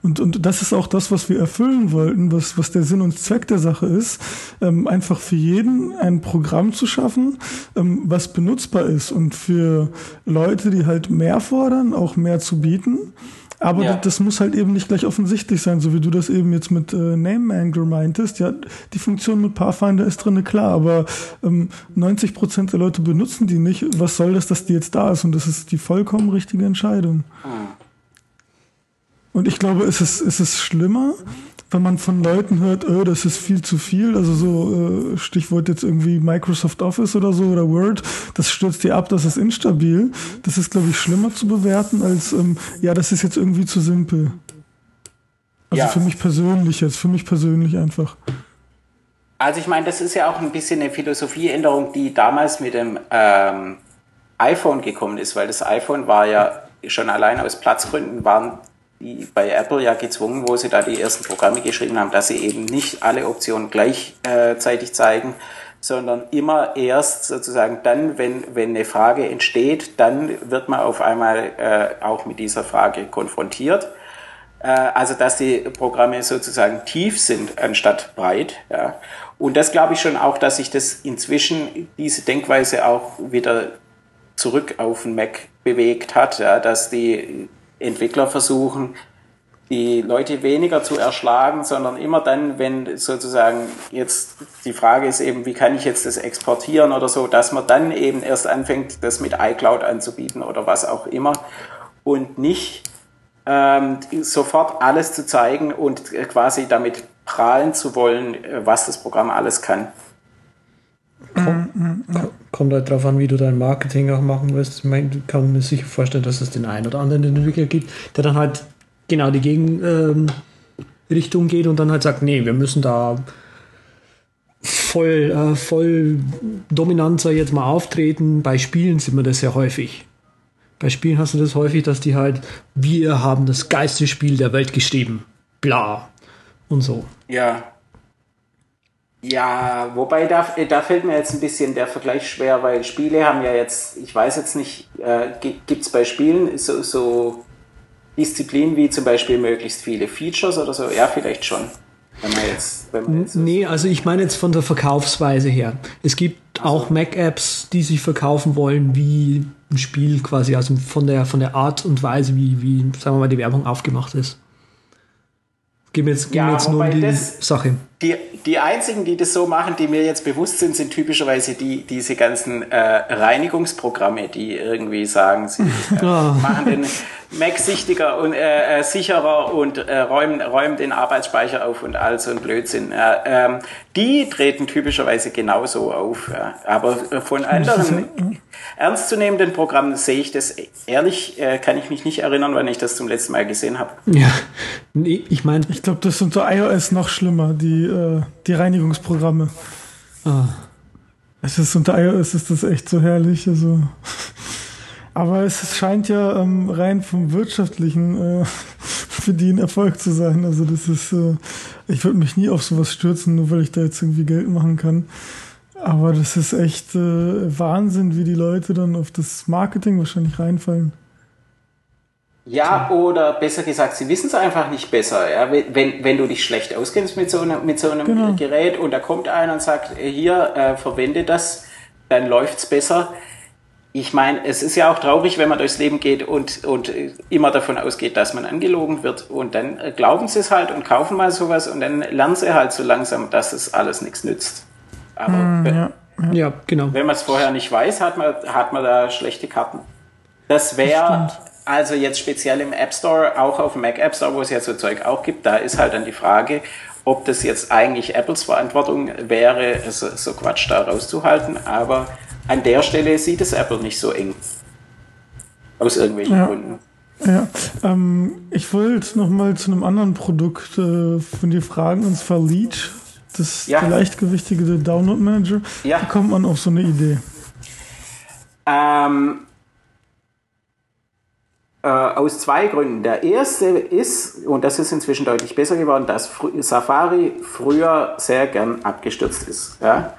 Und, und das ist auch das, was wir erfüllen wollten, was, was der Sinn und Zweck der Sache ist, ähm, einfach für jeden ein Programm zu schaffen, ähm, was benutzbar ist und für Leute, die halt mehr fordern, auch mehr zu bieten. Aber ja. das, das, muss halt eben nicht gleich offensichtlich sein, so wie du das eben jetzt mit äh, Name Angle meintest. Ja, die Funktion mit Pathfinder ist drinne klar, aber ähm, 90 Prozent der Leute benutzen die nicht. Was soll das, dass die jetzt da ist? Und das ist die vollkommen richtige Entscheidung. Mhm. Und ich glaube, es ist, es ist schlimmer, wenn man von Leuten hört, oh, das ist viel zu viel, also so äh, Stichwort jetzt irgendwie Microsoft Office oder so oder Word, das stürzt dir ab, das ist instabil. Das ist, glaube ich, schlimmer zu bewerten als, ähm, ja, das ist jetzt irgendwie zu simpel. Also ja. für mich persönlich jetzt, für mich persönlich einfach. Also ich meine, das ist ja auch ein bisschen eine Philosophieänderung, die damals mit dem ähm, iPhone gekommen ist, weil das iPhone war ja schon allein aus Platzgründen waren die bei Apple ja gezwungen, wo sie da die ersten Programme geschrieben haben, dass sie eben nicht alle Optionen gleichzeitig zeigen, sondern immer erst sozusagen dann, wenn, wenn eine Frage entsteht, dann wird man auf einmal äh, auch mit dieser Frage konfrontiert. Äh, also dass die Programme sozusagen tief sind anstatt breit. Ja. Und das glaube ich schon auch, dass sich das inzwischen, diese Denkweise auch wieder zurück auf den Mac bewegt hat, ja, dass die Entwickler versuchen, die Leute weniger zu erschlagen, sondern immer dann, wenn sozusagen jetzt die Frage ist eben, wie kann ich jetzt das exportieren oder so, dass man dann eben erst anfängt, das mit iCloud anzubieten oder was auch immer und nicht ähm, sofort alles zu zeigen und quasi damit prahlen zu wollen, was das Programm alles kann. Kommt halt drauf an, wie du dein Marketing auch machen willst. Ich kann mir sicher vorstellen, dass es den einen oder anderen Entwickler gibt, der dann halt genau die Gegenrichtung ähm, geht und dann halt sagt, nee, wir müssen da voll, äh, voll dominanter jetzt mal auftreten. Bei Spielen sieht man das ja häufig. Bei Spielen hast du das häufig, dass die halt, wir haben das geilste Spiel der Welt geschrieben. Bla. Und so. Ja, ja, wobei da, da fällt mir jetzt ein bisschen der Vergleich schwer, weil Spiele haben ja jetzt, ich weiß jetzt nicht, äh, gibt es bei Spielen so, so Disziplinen wie zum Beispiel möglichst viele Features oder so? Ja, vielleicht schon. Wenn man jetzt, wenn man jetzt nee, also ich meine jetzt von der Verkaufsweise her. Es gibt also. auch Mac-Apps, die sich verkaufen wollen wie ein Spiel quasi, also von der, von der Art und Weise, wie, wie, sagen wir mal, die Werbung aufgemacht ist. Gib mir jetzt, gib ja, jetzt nur um die Sache. Die, die einzigen, die das so machen, die mir jetzt bewusst sind, sind typischerweise die, diese ganzen äh, Reinigungsprogramme, die irgendwie sagen, sie äh, machen den Mac sichtiger und äh, äh, sicherer und äh, räumen, räumen den Arbeitsspeicher auf und all so ein Blödsinn. Ja, ähm, die treten typischerweise genauso auf. Ja. Aber äh, von anderen ernstzunehmenden Programmen sehe ich das ehrlich, äh, kann ich mich nicht erinnern, wann ich das zum letzten Mal gesehen habe. Ja, nee, ich meine. Ich glaube, das sind unter iOS noch schlimmer, die, äh, die Reinigungsprogramme. Ah. Es ist unter iOS ist das echt so herrlich. Also. Aber es scheint ja ähm, rein vom wirtschaftlichen äh, für die ein Erfolg zu sein. Also das ist, äh, ich würde mich nie auf sowas stürzen, nur weil ich da jetzt irgendwie Geld machen kann. Aber das ist echt äh, Wahnsinn, wie die Leute dann auf das Marketing wahrscheinlich reinfallen. Ja, oder besser gesagt, sie wissen es einfach nicht besser. Ja? Wenn, wenn du dich schlecht auskennst mit so einem, mit so einem genau. Gerät und da kommt einer und sagt, hier, äh, verwende das, dann läuft's besser ich meine, es ist ja auch traurig, wenn man durchs Leben geht und, und immer davon ausgeht, dass man angelogen wird. Und dann glauben sie es halt und kaufen mal sowas und dann lernen sie halt so langsam, dass es alles nichts nützt. Aber mm, wenn, ja, ja. ja, genau. wenn man es vorher nicht weiß, hat man, hat man da schlechte Karten. Das wäre also jetzt speziell im App Store, auch auf dem Mac App Store, wo es ja so Zeug auch gibt, da ist halt dann die Frage, ob das jetzt eigentlich Apples Verantwortung wäre, so, so Quatsch da rauszuhalten. Aber an der Stelle sieht es Apple nicht so eng. Aus irgendwelchen ja. Gründen. Ja, ähm, ich wollte noch mal zu einem anderen Produkt äh, von dir fragen, und zwar Leech, das ja. der leichtgewichtige Download Manager. Ja. Wie kommt man auf so eine Idee? Ähm, äh, aus zwei Gründen. Der erste ist, und das ist inzwischen deutlich besser geworden, dass Safari früher sehr gern abgestürzt ist. Ja?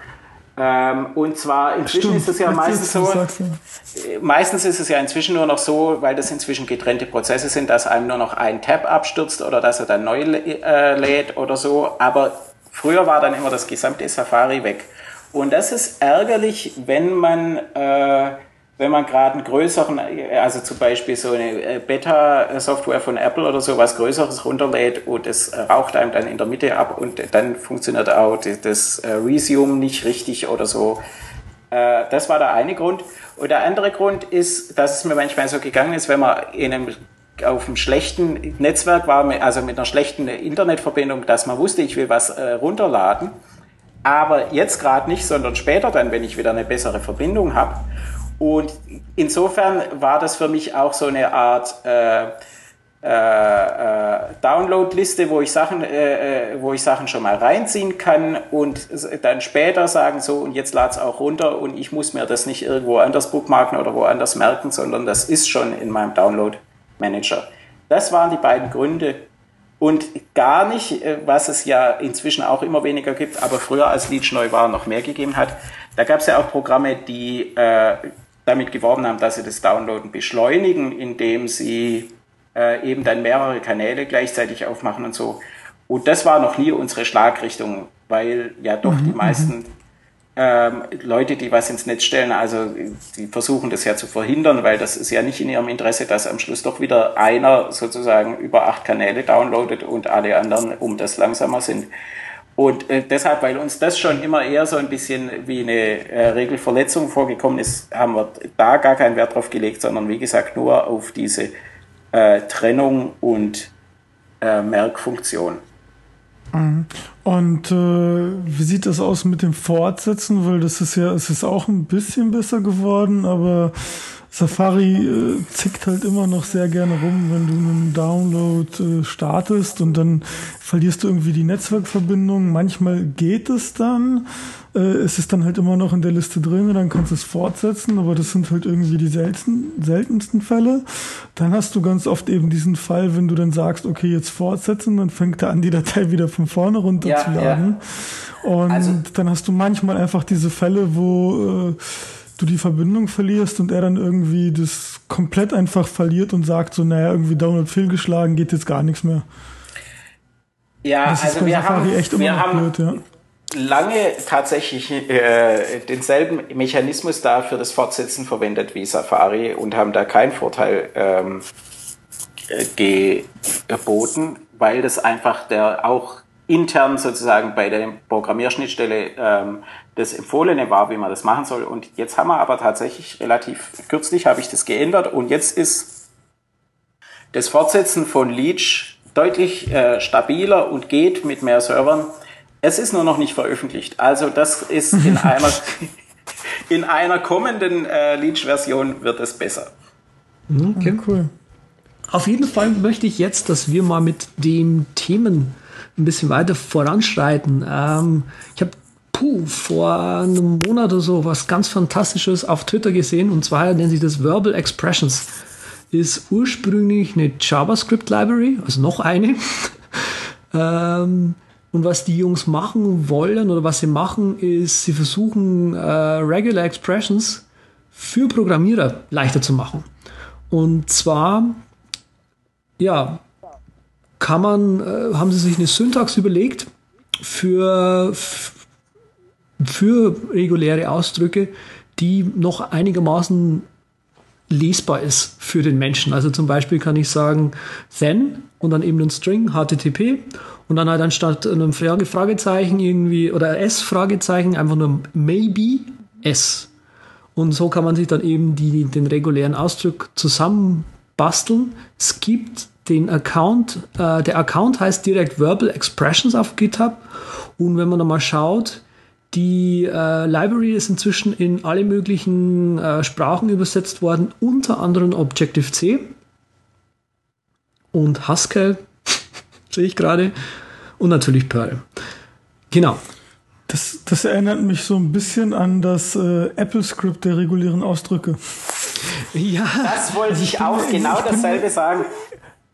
Ähm, und zwar inzwischen Stimmt. ist es ja meistens so, äh, meistens ist es ja inzwischen nur noch so, weil das inzwischen getrennte Prozesse sind, dass einem nur noch ein Tab abstürzt oder dass er dann neu äh, lädt oder so. Aber früher war dann immer das gesamte Safari weg. Und das ist ärgerlich, wenn man äh, wenn man gerade einen größeren, also zum Beispiel so eine äh, Beta-Software von Apple oder so was Größeres runterlädt und es raucht einem dann in der Mitte ab und dann funktioniert auch das äh, Resume nicht richtig oder so. Äh, das war der eine Grund. Und der andere Grund ist, dass es mir manchmal so gegangen ist, wenn man in einem auf einem schlechten Netzwerk war, also mit einer schlechten Internetverbindung, dass man wusste, ich will was runterladen, aber jetzt gerade nicht, sondern später dann, wenn ich wieder eine bessere Verbindung habe. Und insofern war das für mich auch so eine Art äh, äh, äh, Download-Liste, wo ich Sachen, äh, äh, wo ich Sachen schon mal reinziehen kann und dann später sagen so und jetzt lad's auch runter und ich muss mir das nicht irgendwo anders bookmarken oder woanders merken, sondern das ist schon in meinem Download-Manager. Das waren die beiden Gründe und gar nicht, äh, was es ja inzwischen auch immer weniger gibt, aber früher als Leech neu war noch mehr gegeben hat. Da gab es ja auch Programme, die äh, damit geworben haben, dass sie das Downloaden beschleunigen, indem sie äh, eben dann mehrere Kanäle gleichzeitig aufmachen und so. Und das war noch nie unsere Schlagrichtung, weil ja doch mhm, die meisten mhm. ähm, Leute, die was ins Netz stellen, also die versuchen das ja zu verhindern, weil das ist ja nicht in ihrem Interesse, dass am Schluss doch wieder einer sozusagen über acht Kanäle downloadet und alle anderen um das langsamer sind. Und äh, deshalb, weil uns das schon immer eher so ein bisschen wie eine äh, Regelverletzung vorgekommen ist, haben wir da gar keinen Wert drauf gelegt, sondern wie gesagt nur auf diese äh, Trennung und äh, Merkfunktion. Mhm. Und äh, wie sieht das aus mit dem Fortsetzen? Weil das ist ja, es ist auch ein bisschen besser geworden, aber Safari äh, zickt halt immer noch sehr gerne rum, wenn du einen Download äh, startest und dann verlierst du irgendwie die Netzwerkverbindung. Manchmal geht es dann. Äh, es ist dann halt immer noch in der Liste drin und dann kannst du es fortsetzen, aber das sind halt irgendwie die selten, seltensten Fälle. Dann hast du ganz oft eben diesen Fall, wenn du dann sagst, okay, jetzt fortsetzen, dann fängt er an, die Datei wieder von vorne runterzuladen. Ja, ja. Und also, dann hast du manchmal einfach diese Fälle, wo äh, du die Verbindung verlierst und er dann irgendwie das komplett einfach verliert und sagt so, naja, irgendwie Download fehlgeschlagen, geht jetzt gar nichts mehr. Ja, das also wir haben, wir haben blöd, ja. lange tatsächlich äh, denselben Mechanismus da für das Fortsetzen verwendet wie Safari und haben da keinen Vorteil ähm, geboten, weil das einfach der auch intern sozusagen bei der Programmierschnittstelle ähm, das Empfohlene war, wie man das machen soll. Und jetzt haben wir aber tatsächlich relativ kürzlich habe ich das geändert und jetzt ist das Fortsetzen von Leech deutlich äh, stabiler und geht mit mehr Servern. Es ist nur noch nicht veröffentlicht. Also das ist in einer in einer kommenden äh, Leech-Version wird es besser. Okay, cool. Auf jeden Fall möchte ich jetzt, dass wir mal mit den Themen ein bisschen weiter voranschreiten. Ähm, ich habe puh, vor einem Monat oder so was ganz Fantastisches auf Twitter gesehen und zwar nennt sich das Verbal Expressions. Ist ursprünglich eine JavaScript-Library, also noch eine. ähm, und was die Jungs machen wollen oder was sie machen, ist, sie versuchen äh, Regular Expressions für Programmierer leichter zu machen. Und zwar, ja, kann man, äh, haben sie sich eine Syntax überlegt für, für reguläre Ausdrücke, die noch einigermaßen lesbar ist für den Menschen. Also zum Beispiel kann ich sagen then und dann eben ein String HTTP und dann halt anstatt einem Fragezeichen irgendwie oder S Fragezeichen einfach nur maybe S. Und so kann man sich dann eben die, den regulären Ausdruck zusammenbasteln. Es gibt den Account, äh, der Account heißt direkt Verbal Expressions auf GitHub. Und wenn man da mal schaut, die äh, Library ist inzwischen in alle möglichen äh, Sprachen übersetzt worden, unter anderem Objective-C und Haskell, sehe ich gerade, und natürlich Perl. Genau. Das, das erinnert mich so ein bisschen an das äh, Apple-Script der regulären Ausdrücke. Ja. Das wollte also ich, ich auch genau dasselbe sagen.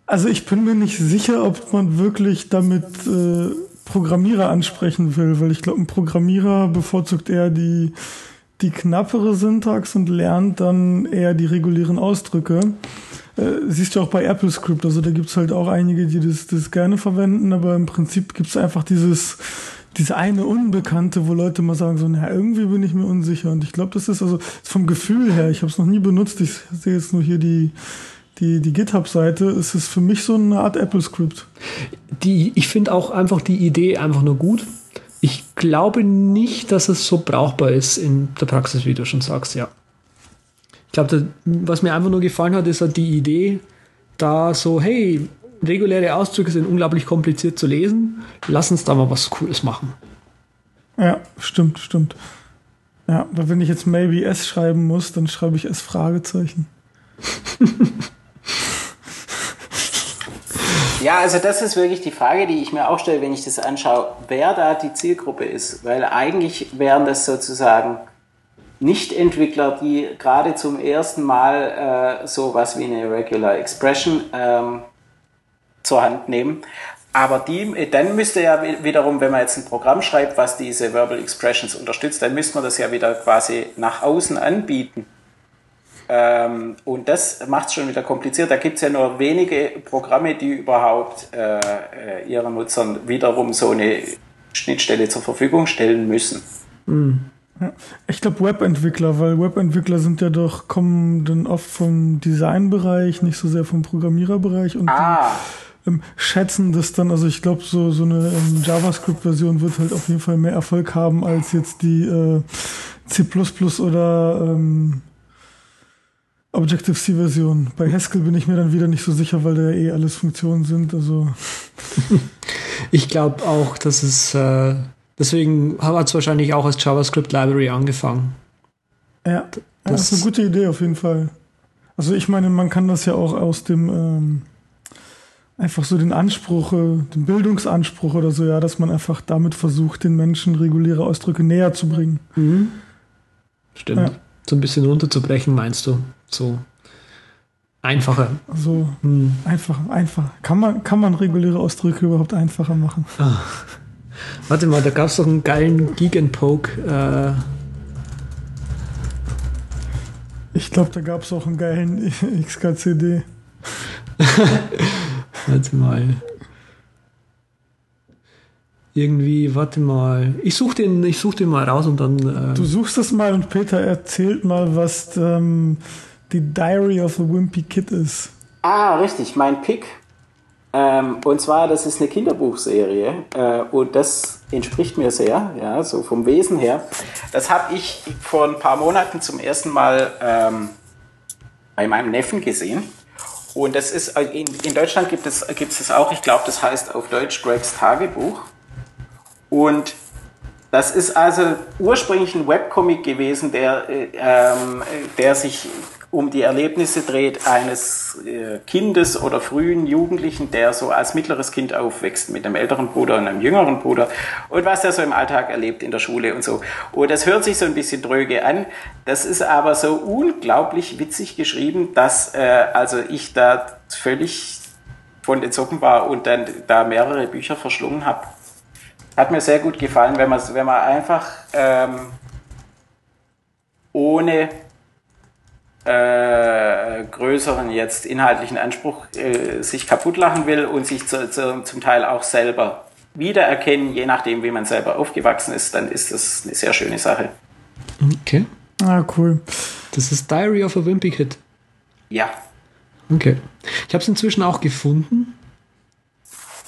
Also ich bin mir nicht sicher, ob man wirklich damit äh, Programmierer ansprechen will, weil ich glaube, ein Programmierer bevorzugt eher die, die knappere Syntax und lernt dann eher die regulären Ausdrücke. Äh, siehst du auch bei AppleScript, also da gibt's halt auch einige, die das, das gerne verwenden, aber im Prinzip gibt's einfach dieses, diese eine Unbekannte, wo Leute mal sagen so, na, irgendwie bin ich mir unsicher. Und ich glaube, das ist also vom Gefühl her, ich habe es noch nie benutzt, ich sehe jetzt nur hier die, die, die GitHub-Seite, ist es für mich so eine Art Apple-Script. Die, ich finde auch einfach die Idee einfach nur gut. Ich glaube nicht, dass es so brauchbar ist in der Praxis, wie du schon sagst, ja. Ich glaube, was mir einfach nur gefallen hat, ist halt die Idee, da so, hey, reguläre Ausdrücke sind unglaublich kompliziert zu lesen, lass uns da mal was Cooles machen. Ja, stimmt, stimmt. Ja, weil wenn ich jetzt maybe S schreiben muss, dann schreibe ich S Fragezeichen. Ja, also das ist wirklich die Frage, die ich mir auch stelle, wenn ich das anschaue, wer da die Zielgruppe ist. Weil eigentlich wären das sozusagen Nicht-Entwickler, die gerade zum ersten Mal äh, sowas wie eine Regular Expression ähm, zur Hand nehmen. Aber die, dann müsste ja wiederum, wenn man jetzt ein Programm schreibt, was diese Verbal Expressions unterstützt, dann müsste man das ja wieder quasi nach außen anbieten. Ähm, und das macht es schon wieder kompliziert. Da gibt es ja nur wenige Programme, die überhaupt äh, äh, ihren Nutzern wiederum so eine Schnittstelle zur Verfügung stellen müssen. Mhm. Ich glaube Webentwickler, weil Webentwickler sind ja doch, kommen dann oft vom Designbereich, nicht so sehr vom Programmiererbereich und ah. die, ähm, schätzen das dann, also ich glaube, so, so eine ähm, JavaScript-Version wird halt auf jeden Fall mehr Erfolg haben als jetzt die äh, C oder ähm, Objective-C-Version. Bei Haskell bin ich mir dann wieder nicht so sicher, weil da eh alles Funktionen sind. Also ich glaube auch, dass es äh, deswegen hat es wahrscheinlich auch als JavaScript Library angefangen. Ja, das, das ist eine gute Idee auf jeden Fall. Also ich meine, man kann das ja auch aus dem ähm, einfach so den Anspruch, äh, den Bildungsanspruch oder so, ja, dass man einfach damit versucht, den Menschen reguläre Ausdrücke näher zu bringen. Mhm. Stimmt. Ja. So ein bisschen runterzubrechen, meinst du? So einfacher. So hm. einfach, einfach. Kann man, kann man reguläre Ausdrücke überhaupt einfacher machen? Ah. Warte mal, da gab es doch einen geilen Geek Äh. Ich glaube, da gab es auch einen geilen XKCD. Warte mal. Irgendwie, warte mal. Ich suche den, such den mal raus und dann. Äh du suchst es mal und Peter erzählt mal, was ähm, die Diary of a Wimpy Kid ist. Ah, richtig, mein Pick. Ähm, und zwar, das ist eine Kinderbuchserie äh, und das entspricht mir sehr, ja, so vom Wesen her. Das habe ich vor ein paar Monaten zum ersten Mal ähm, bei meinem Neffen gesehen. Und das ist, äh, in, in Deutschland gibt es, gibt es auch, ich glaube, das heißt auf Deutsch Gregs Tagebuch. Und das ist also ursprünglich ein Webcomic gewesen, der, äh, ähm, der sich um die Erlebnisse dreht eines äh, Kindes oder frühen Jugendlichen, der so als mittleres Kind aufwächst mit einem älteren Bruder und einem jüngeren Bruder und was er so im Alltag erlebt in der Schule und so. Und das hört sich so ein bisschen dröge an. Das ist aber so unglaublich witzig geschrieben, dass äh, also ich da völlig von den Socken war und dann da mehrere Bücher verschlungen habe. Hat mir sehr gut gefallen, wenn man, wenn man einfach ähm, ohne äh, größeren jetzt inhaltlichen Anspruch äh, sich kaputt lachen will und sich zu, zu, zum Teil auch selber wiedererkennen, je nachdem, wie man selber aufgewachsen ist, dann ist das eine sehr schöne Sache. Okay. Ah, cool. Das ist Diary of a Wimpy Kid. Ja. Okay. Ich habe es inzwischen auch gefunden.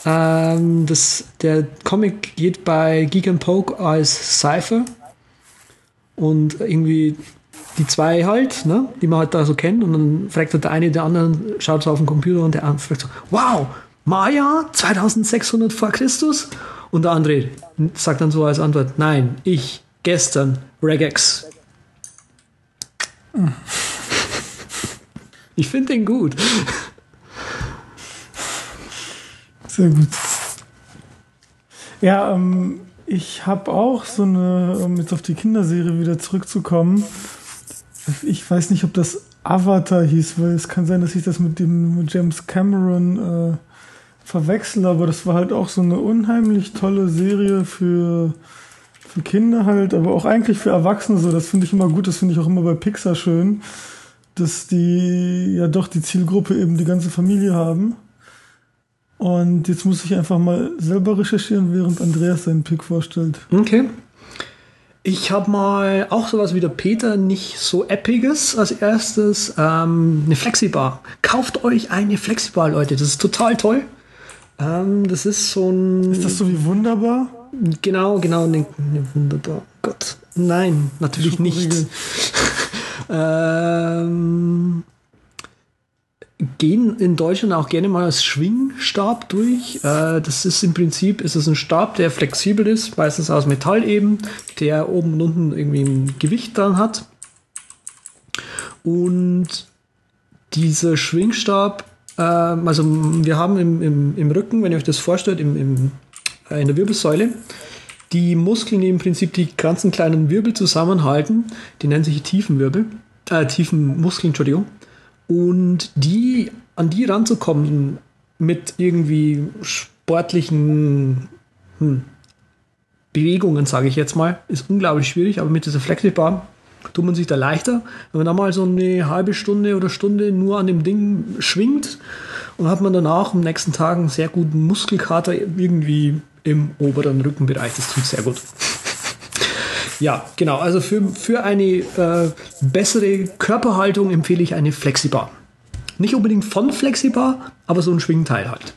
Ähm, das, der Comic geht bei Geek and Poke als Cypher. Und irgendwie die zwei halt, ne, die man halt da so kennt. Und dann fragt halt der eine der anderen, schaut so auf den Computer und der andere fragt so, wow, Maya, 2600 vor Christus? Und der andere sagt dann so als Antwort, nein, ich, gestern, Regex. Ich finde den gut. Sehr gut. Ja, ähm, ich habe auch so eine, um jetzt auf die Kinderserie wieder zurückzukommen, ich weiß nicht, ob das Avatar hieß, weil es kann sein, dass ich das mit dem James Cameron äh, verwechsel, aber das war halt auch so eine unheimlich tolle Serie für, für Kinder halt, aber auch eigentlich für Erwachsene so. Das finde ich immer gut, das finde ich auch immer bei Pixar schön, dass die ja doch die Zielgruppe eben die ganze Familie haben. Und jetzt muss ich einfach mal selber recherchieren, während Andreas seinen Pick vorstellt. Okay. Ich habe mal auch sowas wie der Peter, nicht so Epiges als erstes. Ähm, eine Flexibar. Kauft euch eine Flexibar, Leute. Das ist total toll. Ähm, das ist so ein. Ist das so wie wunderbar? Genau, genau. Ne, ne, wunderbar. Gott. Nein, natürlich nicht. ähm, gehen in Deutschland auch gerne mal als Schwingstab durch. Äh, das ist im Prinzip ist es ein Stab, der flexibel ist, meistens aus Metall eben, der oben und unten irgendwie ein Gewicht dran hat. Und dieser Schwingstab, äh, also wir haben im, im, im Rücken, wenn ihr euch das vorstellt, im, im, äh, in der Wirbelsäule, die Muskeln, die im Prinzip die ganzen kleinen Wirbel zusammenhalten, die nennen sich Tiefenwirbel, äh, tiefen Muskeln, Entschuldigung. Und die, an die ranzukommen mit irgendwie sportlichen hm, Bewegungen, sage ich jetzt mal, ist unglaublich schwierig, aber mit dieser Flexibar tut man sich da leichter. Wenn man da mal so eine halbe Stunde oder Stunde nur an dem Ding schwingt und hat man danach am nächsten Tag einen sehr guten Muskelkater irgendwie im oberen Rückenbereich. Das tut sehr gut. Ja, genau. Also für, für eine äh, bessere Körperhaltung empfehle ich eine Flexibar. Nicht unbedingt von Flexibar, aber so ein Schwingteil halt.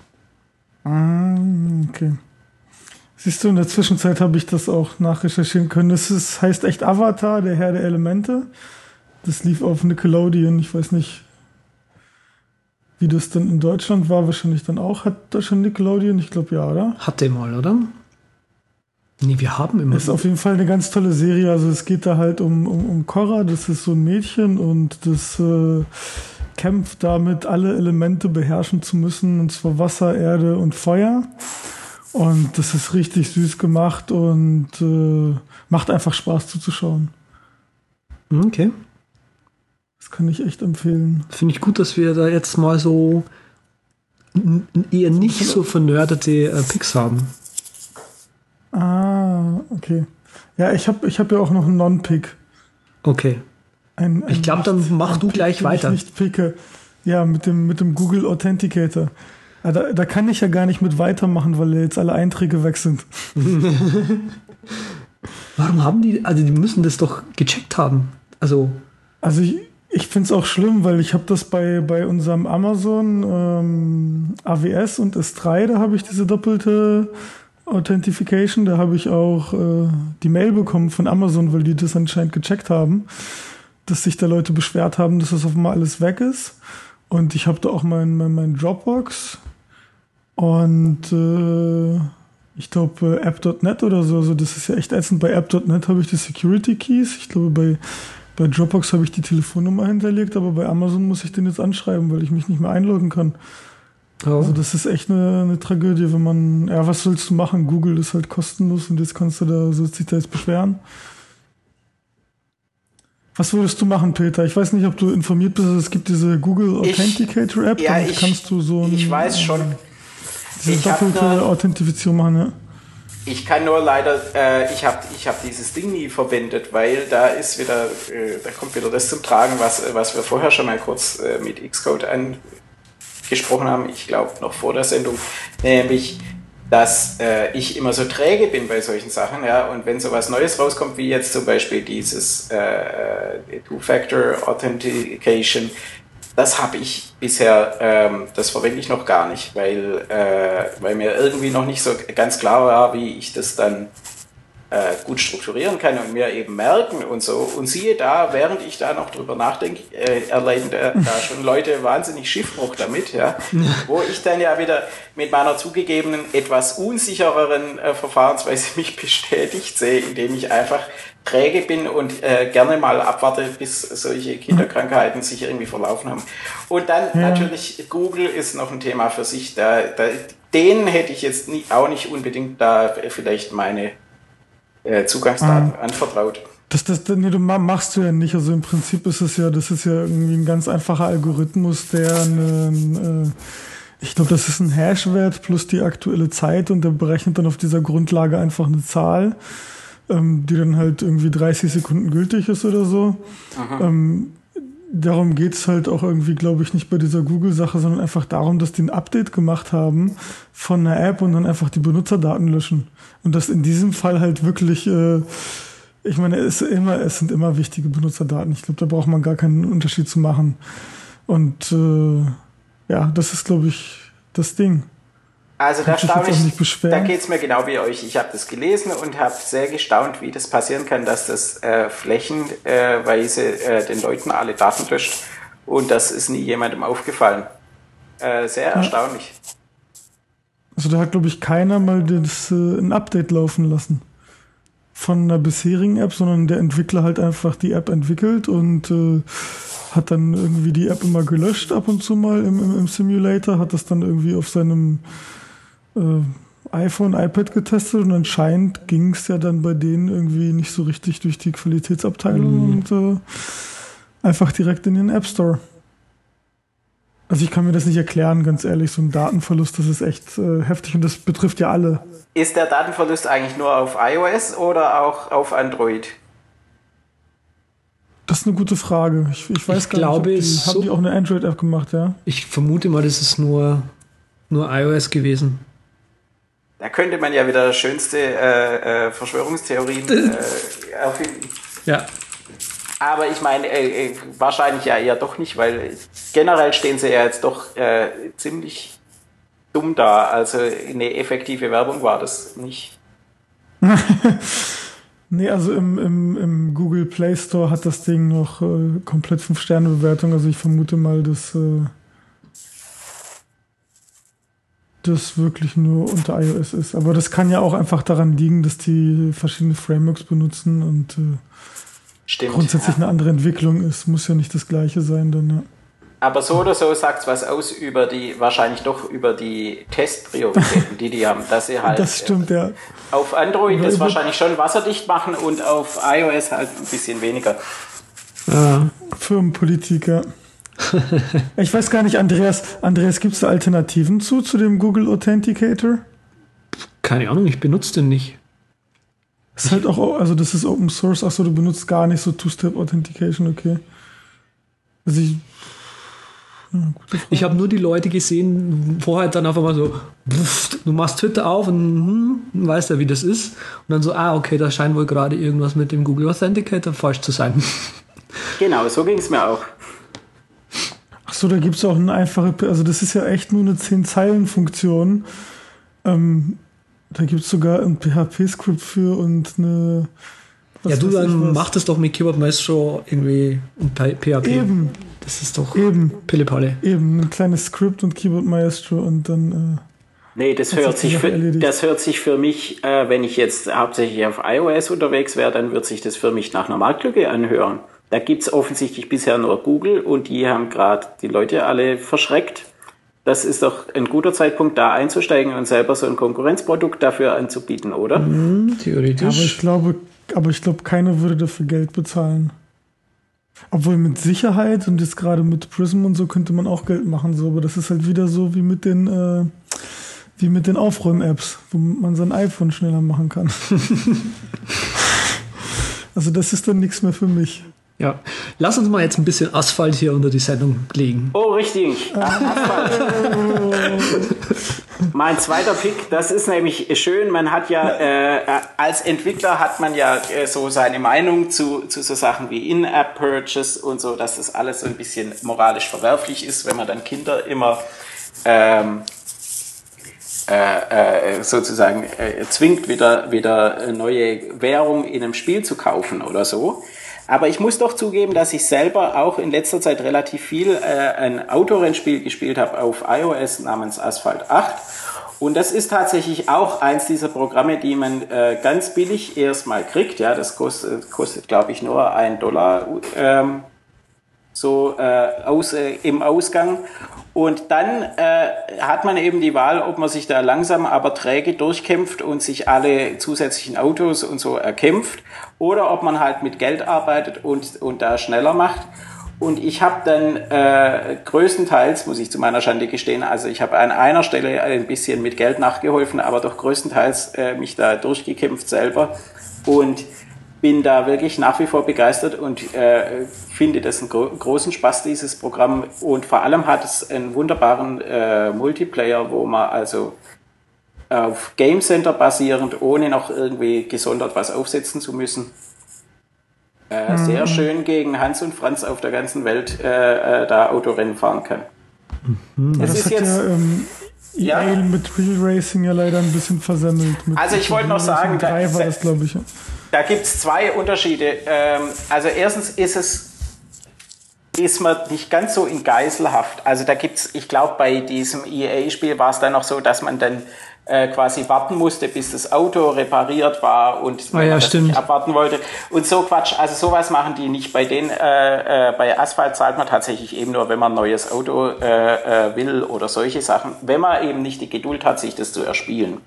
Ah, okay. Siehst du, in der Zwischenzeit habe ich das auch nachrecherchieren können. Das ist, heißt echt Avatar, der Herr der Elemente. Das lief auf Nickelodeon. Ich weiß nicht, wie das dann in Deutschland war. Wahrscheinlich dann auch. Hat Deutschland Nickelodeon? Ich glaube ja, oder? Hatte mal, oder? Nee, wir haben immer. Das ist auf jeden Fall eine ganz tolle Serie. Also es geht da halt um, um, um Korra, das ist so ein Mädchen und das äh, kämpft damit, alle Elemente beherrschen zu müssen, und zwar Wasser, Erde und Feuer. Und das ist richtig süß gemacht und äh, macht einfach Spaß zuzuschauen. Okay. Das kann ich echt empfehlen. Finde ich gut, dass wir da jetzt mal so eher nicht so vernördete äh, Picks haben. Ah, okay. Ja, ich habe ich hab ja auch noch einen Non-Pick. Okay. Ein, ein ich glaube, dann mach du Pick, gleich weiter. Ich nicht picke. Ja, mit dem, mit dem Google Authenticator. Ja, da, da kann ich ja gar nicht mit weitermachen, weil jetzt alle Einträge weg sind. Warum haben die, also die müssen das doch gecheckt haben. Also. Also ich, ich finde es auch schlimm, weil ich habe das bei, bei unserem Amazon ähm, AWS und S3, da habe ich diese doppelte Authentification, da habe ich auch äh, die Mail bekommen von Amazon, weil die das anscheinend gecheckt haben, dass sich da Leute beschwert haben, dass das auf einmal alles weg ist. Und ich habe da auch mein, mein, mein Dropbox und äh, ich glaube äh, app.net oder so, also das ist ja echt ätzend. Bei app.net habe ich die Security Keys. Ich glaube, bei, bei Dropbox habe ich die Telefonnummer hinterlegt, aber bei Amazon muss ich den jetzt anschreiben, weil ich mich nicht mehr einloggen kann. Oh. Also das ist echt eine, eine Tragödie, wenn man, ja, was willst du machen? Google ist halt kostenlos und jetzt kannst du da, sollst dich da jetzt beschweren. Was würdest du machen, Peter? Ich weiß nicht, ob du informiert bist, es gibt diese Google Authenticator App, ja, ich, kannst du so ein, Ich weiß schon. Diese ich doppelte eine, Authentifizierung machen, ja. Ich kann nur leider, äh, ich habe ich hab dieses Ding nie verwendet, weil da ist wieder, äh, da kommt wieder das zum Tragen, was, was wir vorher schon mal kurz äh, mit Xcode angesprochen haben, ich glaube noch vor der Sendung, nämlich dass äh, ich immer so träge bin bei solchen Sachen, ja, und wenn so was Neues rauskommt, wie jetzt zum Beispiel dieses äh, äh Two-Factor Authentication, das habe ich bisher, ähm, das verwende ich noch gar nicht, weil, äh, weil mir irgendwie noch nicht so ganz klar war, wie ich das dann äh, gut strukturieren kann und mir eben merken und so. Und siehe da, während ich da noch drüber nachdenke, äh, erleiden da, da schon Leute wahnsinnig Schiffbruch damit, ja. Wo ich dann ja wieder mit meiner zugegebenen, etwas unsichereren äh, Verfahrensweise mich bestätigt sehe, indem ich einfach träge bin und äh, gerne mal abwarte, bis solche Kinderkrankheiten sich irgendwie verlaufen haben. Und dann ja. natürlich, Google ist noch ein Thema für sich. Da, da, denen hätte ich jetzt nie, auch nicht unbedingt da vielleicht meine äh, Zugangsdaten mhm. anvertraut. Das, das, nee, du machst du ja nicht. Also im Prinzip ist es ja, das ist ja irgendwie ein ganz einfacher Algorithmus, der eine, äh, ich glaube, das ist ein Hashwert plus die aktuelle Zeit und der berechnet dann auf dieser Grundlage einfach eine Zahl, ähm, die dann halt irgendwie 30 Sekunden gültig ist oder so. Ähm, darum geht's halt auch irgendwie, glaube ich, nicht bei dieser Google-Sache, sondern einfach darum, dass die ein Update gemacht haben von einer App und dann einfach die Benutzerdaten löschen. Und das in diesem Fall halt wirklich, äh, ich meine, es, ist immer, es sind immer wichtige Benutzerdaten. Ich glaube, da braucht man gar keinen Unterschied zu machen. Und äh, ja, das ist, glaube ich, das Ding. Also da staune ich, da geht es mir genau wie euch. Ich habe das gelesen und habe sehr gestaunt, wie das passieren kann, dass das äh, flächenweise äh, den Leuten alle Daten löscht und das ist nie jemandem aufgefallen. Äh, sehr erstaunlich. Also da hat, glaube ich, keiner mal das, äh, ein Update laufen lassen von einer bisherigen App, sondern der Entwickler halt einfach die App entwickelt und äh, hat dann irgendwie die App immer gelöscht ab und zu mal im, im, im Simulator, hat das dann irgendwie auf seinem äh, iPhone, iPad getestet und anscheinend ging es ja dann bei denen irgendwie nicht so richtig durch die Qualitätsabteilung mhm. und äh, einfach direkt in den App Store. Also ich kann mir das nicht erklären, ganz ehrlich. So ein Datenverlust, das ist echt äh, heftig und das betrifft ja alle. Ist der Datenverlust eigentlich nur auf iOS oder auch auf Android? Das ist eine gute Frage. Ich, ich weiß ich gar glaube, nicht. Die, so haben die auch eine Android-App gemacht, ja? Ich vermute mal, das ist nur, nur iOS gewesen. Da könnte man ja wieder schönste äh, äh, Verschwörungstheorien äh, erfinden. Ja. Aber ich meine, äh, äh, wahrscheinlich ja eher doch nicht, weil generell stehen sie ja jetzt doch äh, ziemlich dumm da. Also eine effektive Werbung war das nicht. nee, also im, im, im Google Play Store hat das Ding noch komplett 5-Sterne-Bewertung. Also ich vermute mal, dass äh, das wirklich nur unter iOS ist. Aber das kann ja auch einfach daran liegen, dass die verschiedene Frameworks benutzen und äh, Stimmt, grundsätzlich ja. eine andere Entwicklung ist. Muss ja nicht das gleiche sein dann, ja. Aber so oder so sagt es was aus über die, wahrscheinlich doch über die Testprioritäten, die die haben, dass sie halt das stimmt, ja. auf Android das wahrscheinlich schon wasserdicht machen und auf iOS halt ein bisschen weniger. Ja. Firmenpolitiker. ich weiß gar nicht, Andreas, Andreas, gibt es da Alternativen zu, zu dem Google Authenticator? Keine Ahnung, ich benutze den nicht. Das ist halt auch, also das ist Open Source, achso, du benutzt gar nicht so Two-Step Authentication, okay. Also ich. Ja, ich habe nur die Leute gesehen, vorher dann auf einmal so, pff, du machst Twitter auf und hm, weißt ja, wie das ist. Und dann so, ah, okay, da scheint wohl gerade irgendwas mit dem Google Authenticator falsch zu sein. Genau, so ging es mir auch. So, da gibt es auch eine einfache, also das ist ja echt nur eine 10-Zeilen-Funktion. Ähm, da gibt es sogar ein PHP-Skript für und eine. ja, du dann mach das doch mit Keyboard Maestro irgendwie und PHP. Eben. Das ist doch eben. Pillepalle. Eben, ein kleines Skript und Keyboard Maestro und dann. Äh, nee, das hört, sich für, das hört sich für mich, äh, wenn ich jetzt hauptsächlich auf iOS unterwegs wäre, dann wird sich das für mich nach einer Marktlücke anhören. Da gibt's offensichtlich bisher nur Google und die haben gerade die Leute alle verschreckt. Das ist doch ein guter Zeitpunkt, da einzusteigen und selber so ein Konkurrenzprodukt dafür anzubieten, oder? Mhm, theoretisch. Aber ich glaube, aber ich glaube, keiner würde dafür Geld bezahlen. Obwohl mit Sicherheit und jetzt gerade mit Prism und so könnte man auch Geld machen, so, aber das ist halt wieder so wie mit den, äh, wie mit den Aufräum-Apps, wo man sein iPhone schneller machen kann. also das ist dann nichts mehr für mich. Ja, lass uns mal jetzt ein bisschen Asphalt hier unter die Sendung legen. Oh, richtig. Asphalt. mein zweiter Pick, das ist nämlich schön. Man hat ja, äh, als Entwickler hat man ja äh, so seine Meinung zu, zu so Sachen wie In-App-Purchase und so, dass das alles so ein bisschen moralisch verwerflich ist, wenn man dann Kinder immer ähm, äh, äh, sozusagen äh, zwingt, wieder, wieder neue Währung in einem Spiel zu kaufen oder so. Aber ich muss doch zugeben, dass ich selber auch in letzter Zeit relativ viel äh, ein Autorennspiel gespielt habe auf iOS namens Asphalt 8. Und das ist tatsächlich auch eins dieser Programme, die man äh, ganz billig erstmal kriegt. Ja, das kostet, kostet glaube ich, nur ein Dollar ähm, so äh, aus, äh, im Ausgang. Und dann äh, hat man eben die Wahl, ob man sich da langsam aber träge durchkämpft und sich alle zusätzlichen Autos und so erkämpft oder ob man halt mit Geld arbeitet und, und da schneller macht. Und ich habe dann äh, größtenteils, muss ich zu meiner Schande gestehen, also ich habe an einer Stelle ein bisschen mit Geld nachgeholfen, aber doch größtenteils äh, mich da durchgekämpft selber. Und bin da wirklich nach wie vor begeistert und äh, finde das einen gro großen Spaß, dieses Programm. Und vor allem hat es einen wunderbaren äh, Multiplayer, wo man also auf Game Center basierend, ohne noch irgendwie gesondert was aufsetzen zu müssen, äh, mhm. sehr schön gegen Hans und Franz auf der ganzen Welt äh, äh, da Autorennen fahren kann. Mhm. Es ist jetzt. Ja, ähm ja. EA mit Real Racing ja leider ein bisschen versemmelt. also ich wollte noch sagen, da, war das, glaube ich. Da gibt es zwei Unterschiede. Ähm, also erstens ist es ist man nicht ganz so in Geiselhaft. Also da gibt's, ich glaube, bei diesem EA-Spiel war es dann noch so, dass man dann äh, quasi warten musste, bis das Auto repariert war und oh ja, nicht abwarten wollte. Und so Quatsch, also sowas machen die nicht. Bei den, äh, äh, bei Asphalt zahlt man tatsächlich eben nur, wenn man ein neues Auto äh, äh, will oder solche Sachen, wenn man eben nicht die Geduld hat, sich das zu erspielen.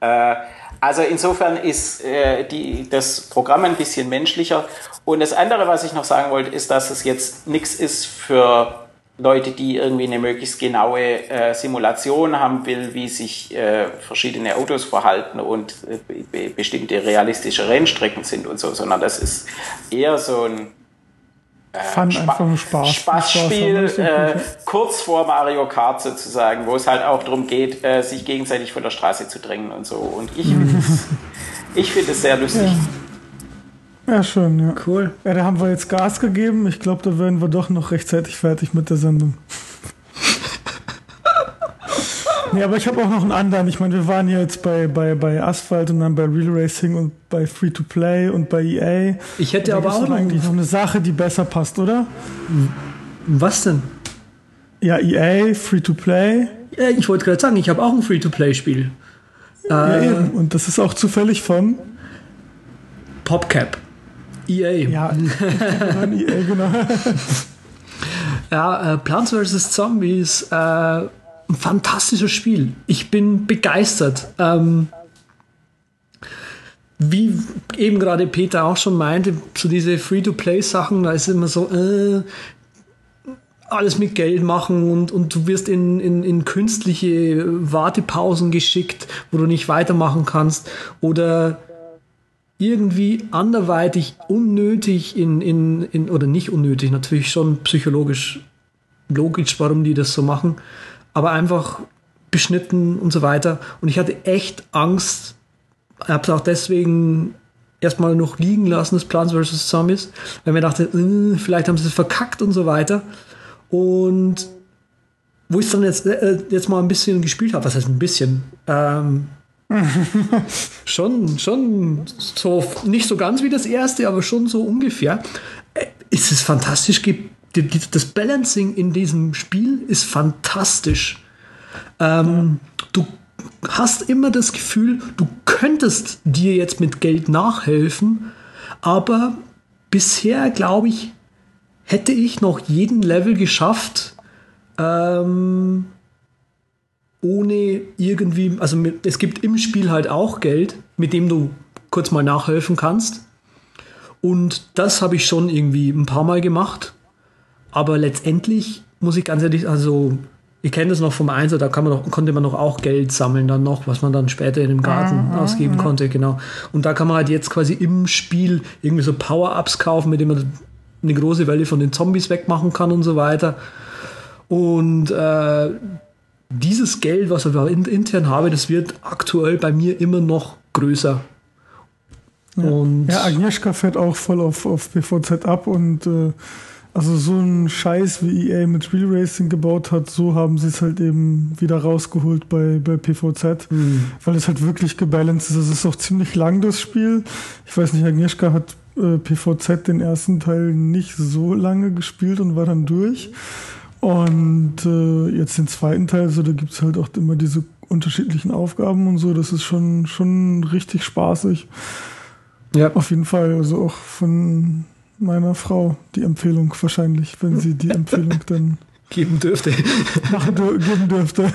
Äh, also insofern ist äh, die, das Programm ein bisschen menschlicher. Und das andere, was ich noch sagen wollte, ist, dass es jetzt nichts ist für Leute, die irgendwie eine möglichst genaue äh, Simulation haben will, wie sich äh, verschiedene Autos verhalten und äh, bestimmte realistische Rennstrecken sind und so, sondern das ist eher so ein Fun, Spa einfach Spaß. Spaßspiel, Spaß äh, kurz vor Mario Kart sozusagen, wo es halt auch darum geht, äh, sich gegenseitig von der Straße zu drängen und so. Und ich finde es ich find es sehr lustig. Ja. ja. schön, ja. Cool. Ja, da haben wir jetzt Gas gegeben. Ich glaube, da werden wir doch noch rechtzeitig fertig mit der Sendung. Nee, aber ich habe auch noch einen anderen. Ich meine, wir waren jetzt bei, bei, bei Asphalt und dann bei Real Racing und bei Free to Play und bei EA. Ich hätte aber auch noch eigentlich noch eine Sache, die besser passt, oder? Was denn? Ja, EA, Free to Play. Ja, ich wollte gerade sagen, ich habe auch ein Free to Play Spiel. Ja, äh, eben. Und das ist auch zufällig von PopCap. EA. Ja, EA, genau. ja, äh, Plants vs. Zombies. Äh, ein fantastisches Spiel. Ich bin begeistert. Ähm, wie eben gerade Peter auch schon meinte, zu so diese Free-to-Play-Sachen, da ist immer so, äh, alles mit Geld machen und, und du wirst in, in, in künstliche Wartepausen geschickt, wo du nicht weitermachen kannst oder irgendwie anderweitig unnötig in, in, in oder nicht unnötig, natürlich schon psychologisch logisch, warum die das so machen, aber einfach beschnitten und so weiter. Und ich hatte echt Angst, habe es auch deswegen erstmal noch liegen lassen, das Plants vs. Zombies, weil mir dachte, äh, vielleicht haben sie es verkackt und so weiter. Und wo ich dann jetzt, äh, jetzt mal ein bisschen gespielt habe, was heißt ein bisschen? Ähm, schon, schon so, nicht so ganz wie das erste, aber schon so ungefähr. Äh, ist es fantastisch. Das Balancing in diesem Spiel ist fantastisch. Ähm, ja. Du hast immer das Gefühl, du könntest dir jetzt mit Geld nachhelfen, aber bisher, glaube ich, hätte ich noch jeden Level geschafft, ähm, ohne irgendwie, also mit, es gibt im Spiel halt auch Geld, mit dem du kurz mal nachhelfen kannst. Und das habe ich schon irgendwie ein paar Mal gemacht. Aber letztendlich muss ich ganz ehrlich, also ich kenne das noch vom Einser, da kann man noch, konnte man noch auch Geld sammeln dann noch, was man dann später in dem Garten ah, ausgeben konnte, genau. Und da kann man halt jetzt quasi im Spiel irgendwie so Power-Ups kaufen, mit denen man eine große Welle von den Zombies wegmachen kann und so weiter. Und äh, dieses Geld, was ich intern habe, das wird aktuell bei mir immer noch größer. Ja, und ja Agnieszka fährt auch voll auf, auf PVZ ab und äh, also so ein Scheiß wie EA mit Real Racing gebaut hat, so haben sie es halt eben wieder rausgeholt bei, bei PVZ, mhm. weil es halt wirklich gebalanced ist. Es ist auch ziemlich lang, das Spiel. Ich weiß nicht, Agnieszka hat äh, PVZ den ersten Teil nicht so lange gespielt und war dann durch. Und äh, jetzt den zweiten Teil, so da gibt's halt auch immer diese unterschiedlichen Aufgaben und so. Das ist schon, schon richtig spaßig. Ja. Auf jeden Fall. Also auch von meiner Frau die Empfehlung wahrscheinlich, wenn sie die Empfehlung dann geben dürfte. Machen, geben dürfte.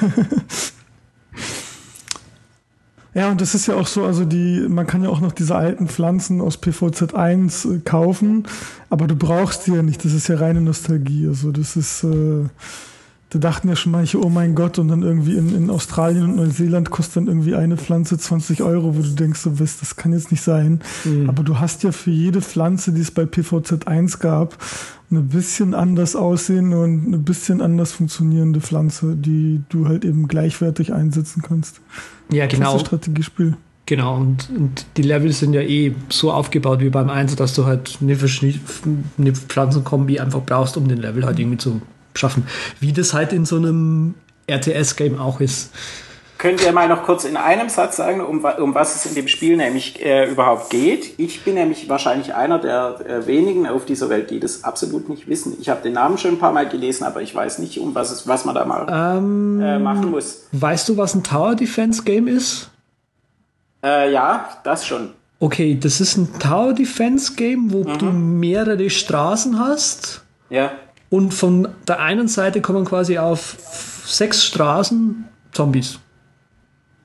Ja, und das ist ja auch so, also die, man kann ja auch noch diese alten Pflanzen aus PVZ1 äh, kaufen, aber du brauchst die ja nicht, das ist ja reine Nostalgie. Also das ist, äh, da dachten ja schon manche, oh mein Gott, und dann irgendwie in, in Australien und Neuseeland kostet dann irgendwie eine Pflanze 20 Euro, wo du denkst, so, was, das kann jetzt nicht sein. Mhm. Aber du hast ja für jede Pflanze, die es bei PVZ1 gab, eine bisschen anders aussehen und eine bisschen anders funktionierende Pflanze, die du halt eben gleichwertig einsetzen kannst. Ja, genau. Das ist Strategiespiel. Genau, und, und die Level sind ja eh so aufgebaut wie beim 1, dass du halt eine, eine Pflanzenkombi einfach brauchst, um den Level halt irgendwie zu schaffen. Wie das halt in so einem RTS-Game auch ist. Könnt ihr mal noch kurz in einem Satz sagen, um, um was es in dem Spiel nämlich äh, überhaupt geht? Ich bin nämlich wahrscheinlich einer der äh, wenigen auf dieser Welt, die das absolut nicht wissen. Ich habe den Namen schon ein paar Mal gelesen, aber ich weiß nicht, um was, es, was man da mal ähm, äh, machen muss. Weißt du, was ein Tower Defense Game ist? Äh, ja, das schon. Okay, das ist ein Tower Defense Game, wo mhm. du mehrere Straßen hast. Ja. Und von der einen Seite kommen quasi auf sechs Straßen Zombies.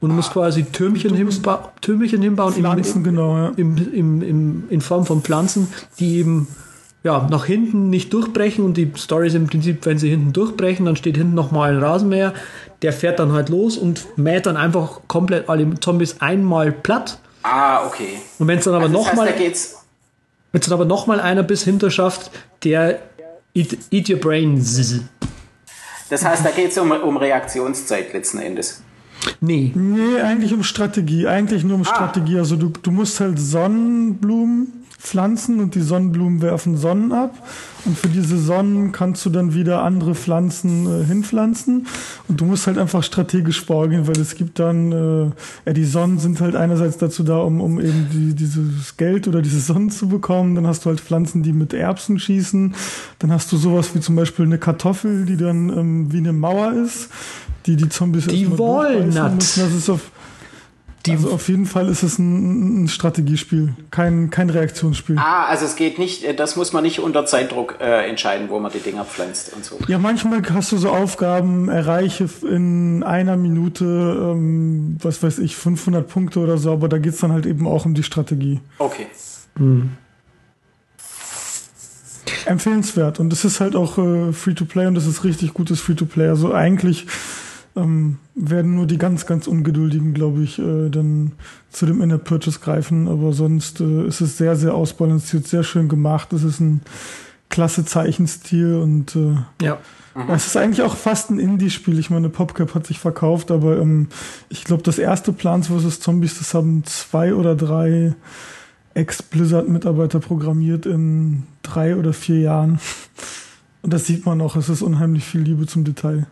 Und du musst quasi Türmchen, hinba Türmchen hinbauen. Pflanzen, im, genau, ja. Im, im, im, in Form von Pflanzen, die eben ja, nach hinten nicht durchbrechen. Und die Story ist im Prinzip, wenn sie hinten durchbrechen, dann steht hinten nochmal ein Rasenmäher. Der fährt dann halt los und mäht dann einfach komplett alle Zombies einmal platt. Ah, okay. Und wenn es dann aber also nochmal. Wenn es dann aber nochmal einer bis hinter schafft, der eat, eat your brains. Das heißt, da geht es um, um Reaktionszeit letzten Endes. Nee. Nee, eigentlich um Strategie. Eigentlich nur um ah. Strategie. Also du, du musst halt Sonnenblumen pflanzen und die Sonnenblumen werfen Sonnen ab. Und für diese Sonnen kannst du dann wieder andere Pflanzen äh, hinpflanzen. Und du musst halt einfach strategisch vorgehen, weil es gibt dann, äh, ja, die Sonnen sind halt einerseits dazu da, um, um eben die, dieses Geld oder diese Sonnen zu bekommen. Dann hast du halt Pflanzen, die mit Erbsen schießen. Dann hast du sowas wie zum Beispiel eine Kartoffel, die dann ähm, wie eine Mauer ist die die Zombies die Walnut. Das ist auf, die also auf jeden Fall ist es ein, ein, Strategiespiel, kein, kein Reaktionsspiel. Ah, also es geht nicht, äh, das muss man nicht unter Zeitdruck äh, entscheiden, wo man die Dinger pflanzt und so. Ja, manchmal hast du so Aufgaben, erreiche in einer Minute, ähm, was weiß ich, 500 Punkte oder so, aber da geht es dann halt eben auch um die Strategie. Okay. Mhm. Empfehlenswert und es ist halt auch äh, Free-to-Play und es ist richtig gutes Free-to-Play. Also eigentlich ähm, werden nur die ganz, ganz Ungeduldigen, glaube ich, äh, dann zu dem Inner Purchase greifen. Aber sonst äh, ist es sehr, sehr ausbalanciert, sehr schön gemacht. Es ist ein klasse Zeichenstil und äh, ja. Mhm. Es ist eigentlich auch fast ein Indie-Spiel. Ich meine, PopCap hat sich verkauft, aber ähm, ich glaube, das erste Plants vs. Zombies, das haben zwei oder drei Ex-Blizzard-Mitarbeiter programmiert in drei oder vier Jahren. Und das sieht man auch, es ist unheimlich viel Liebe zum Detail.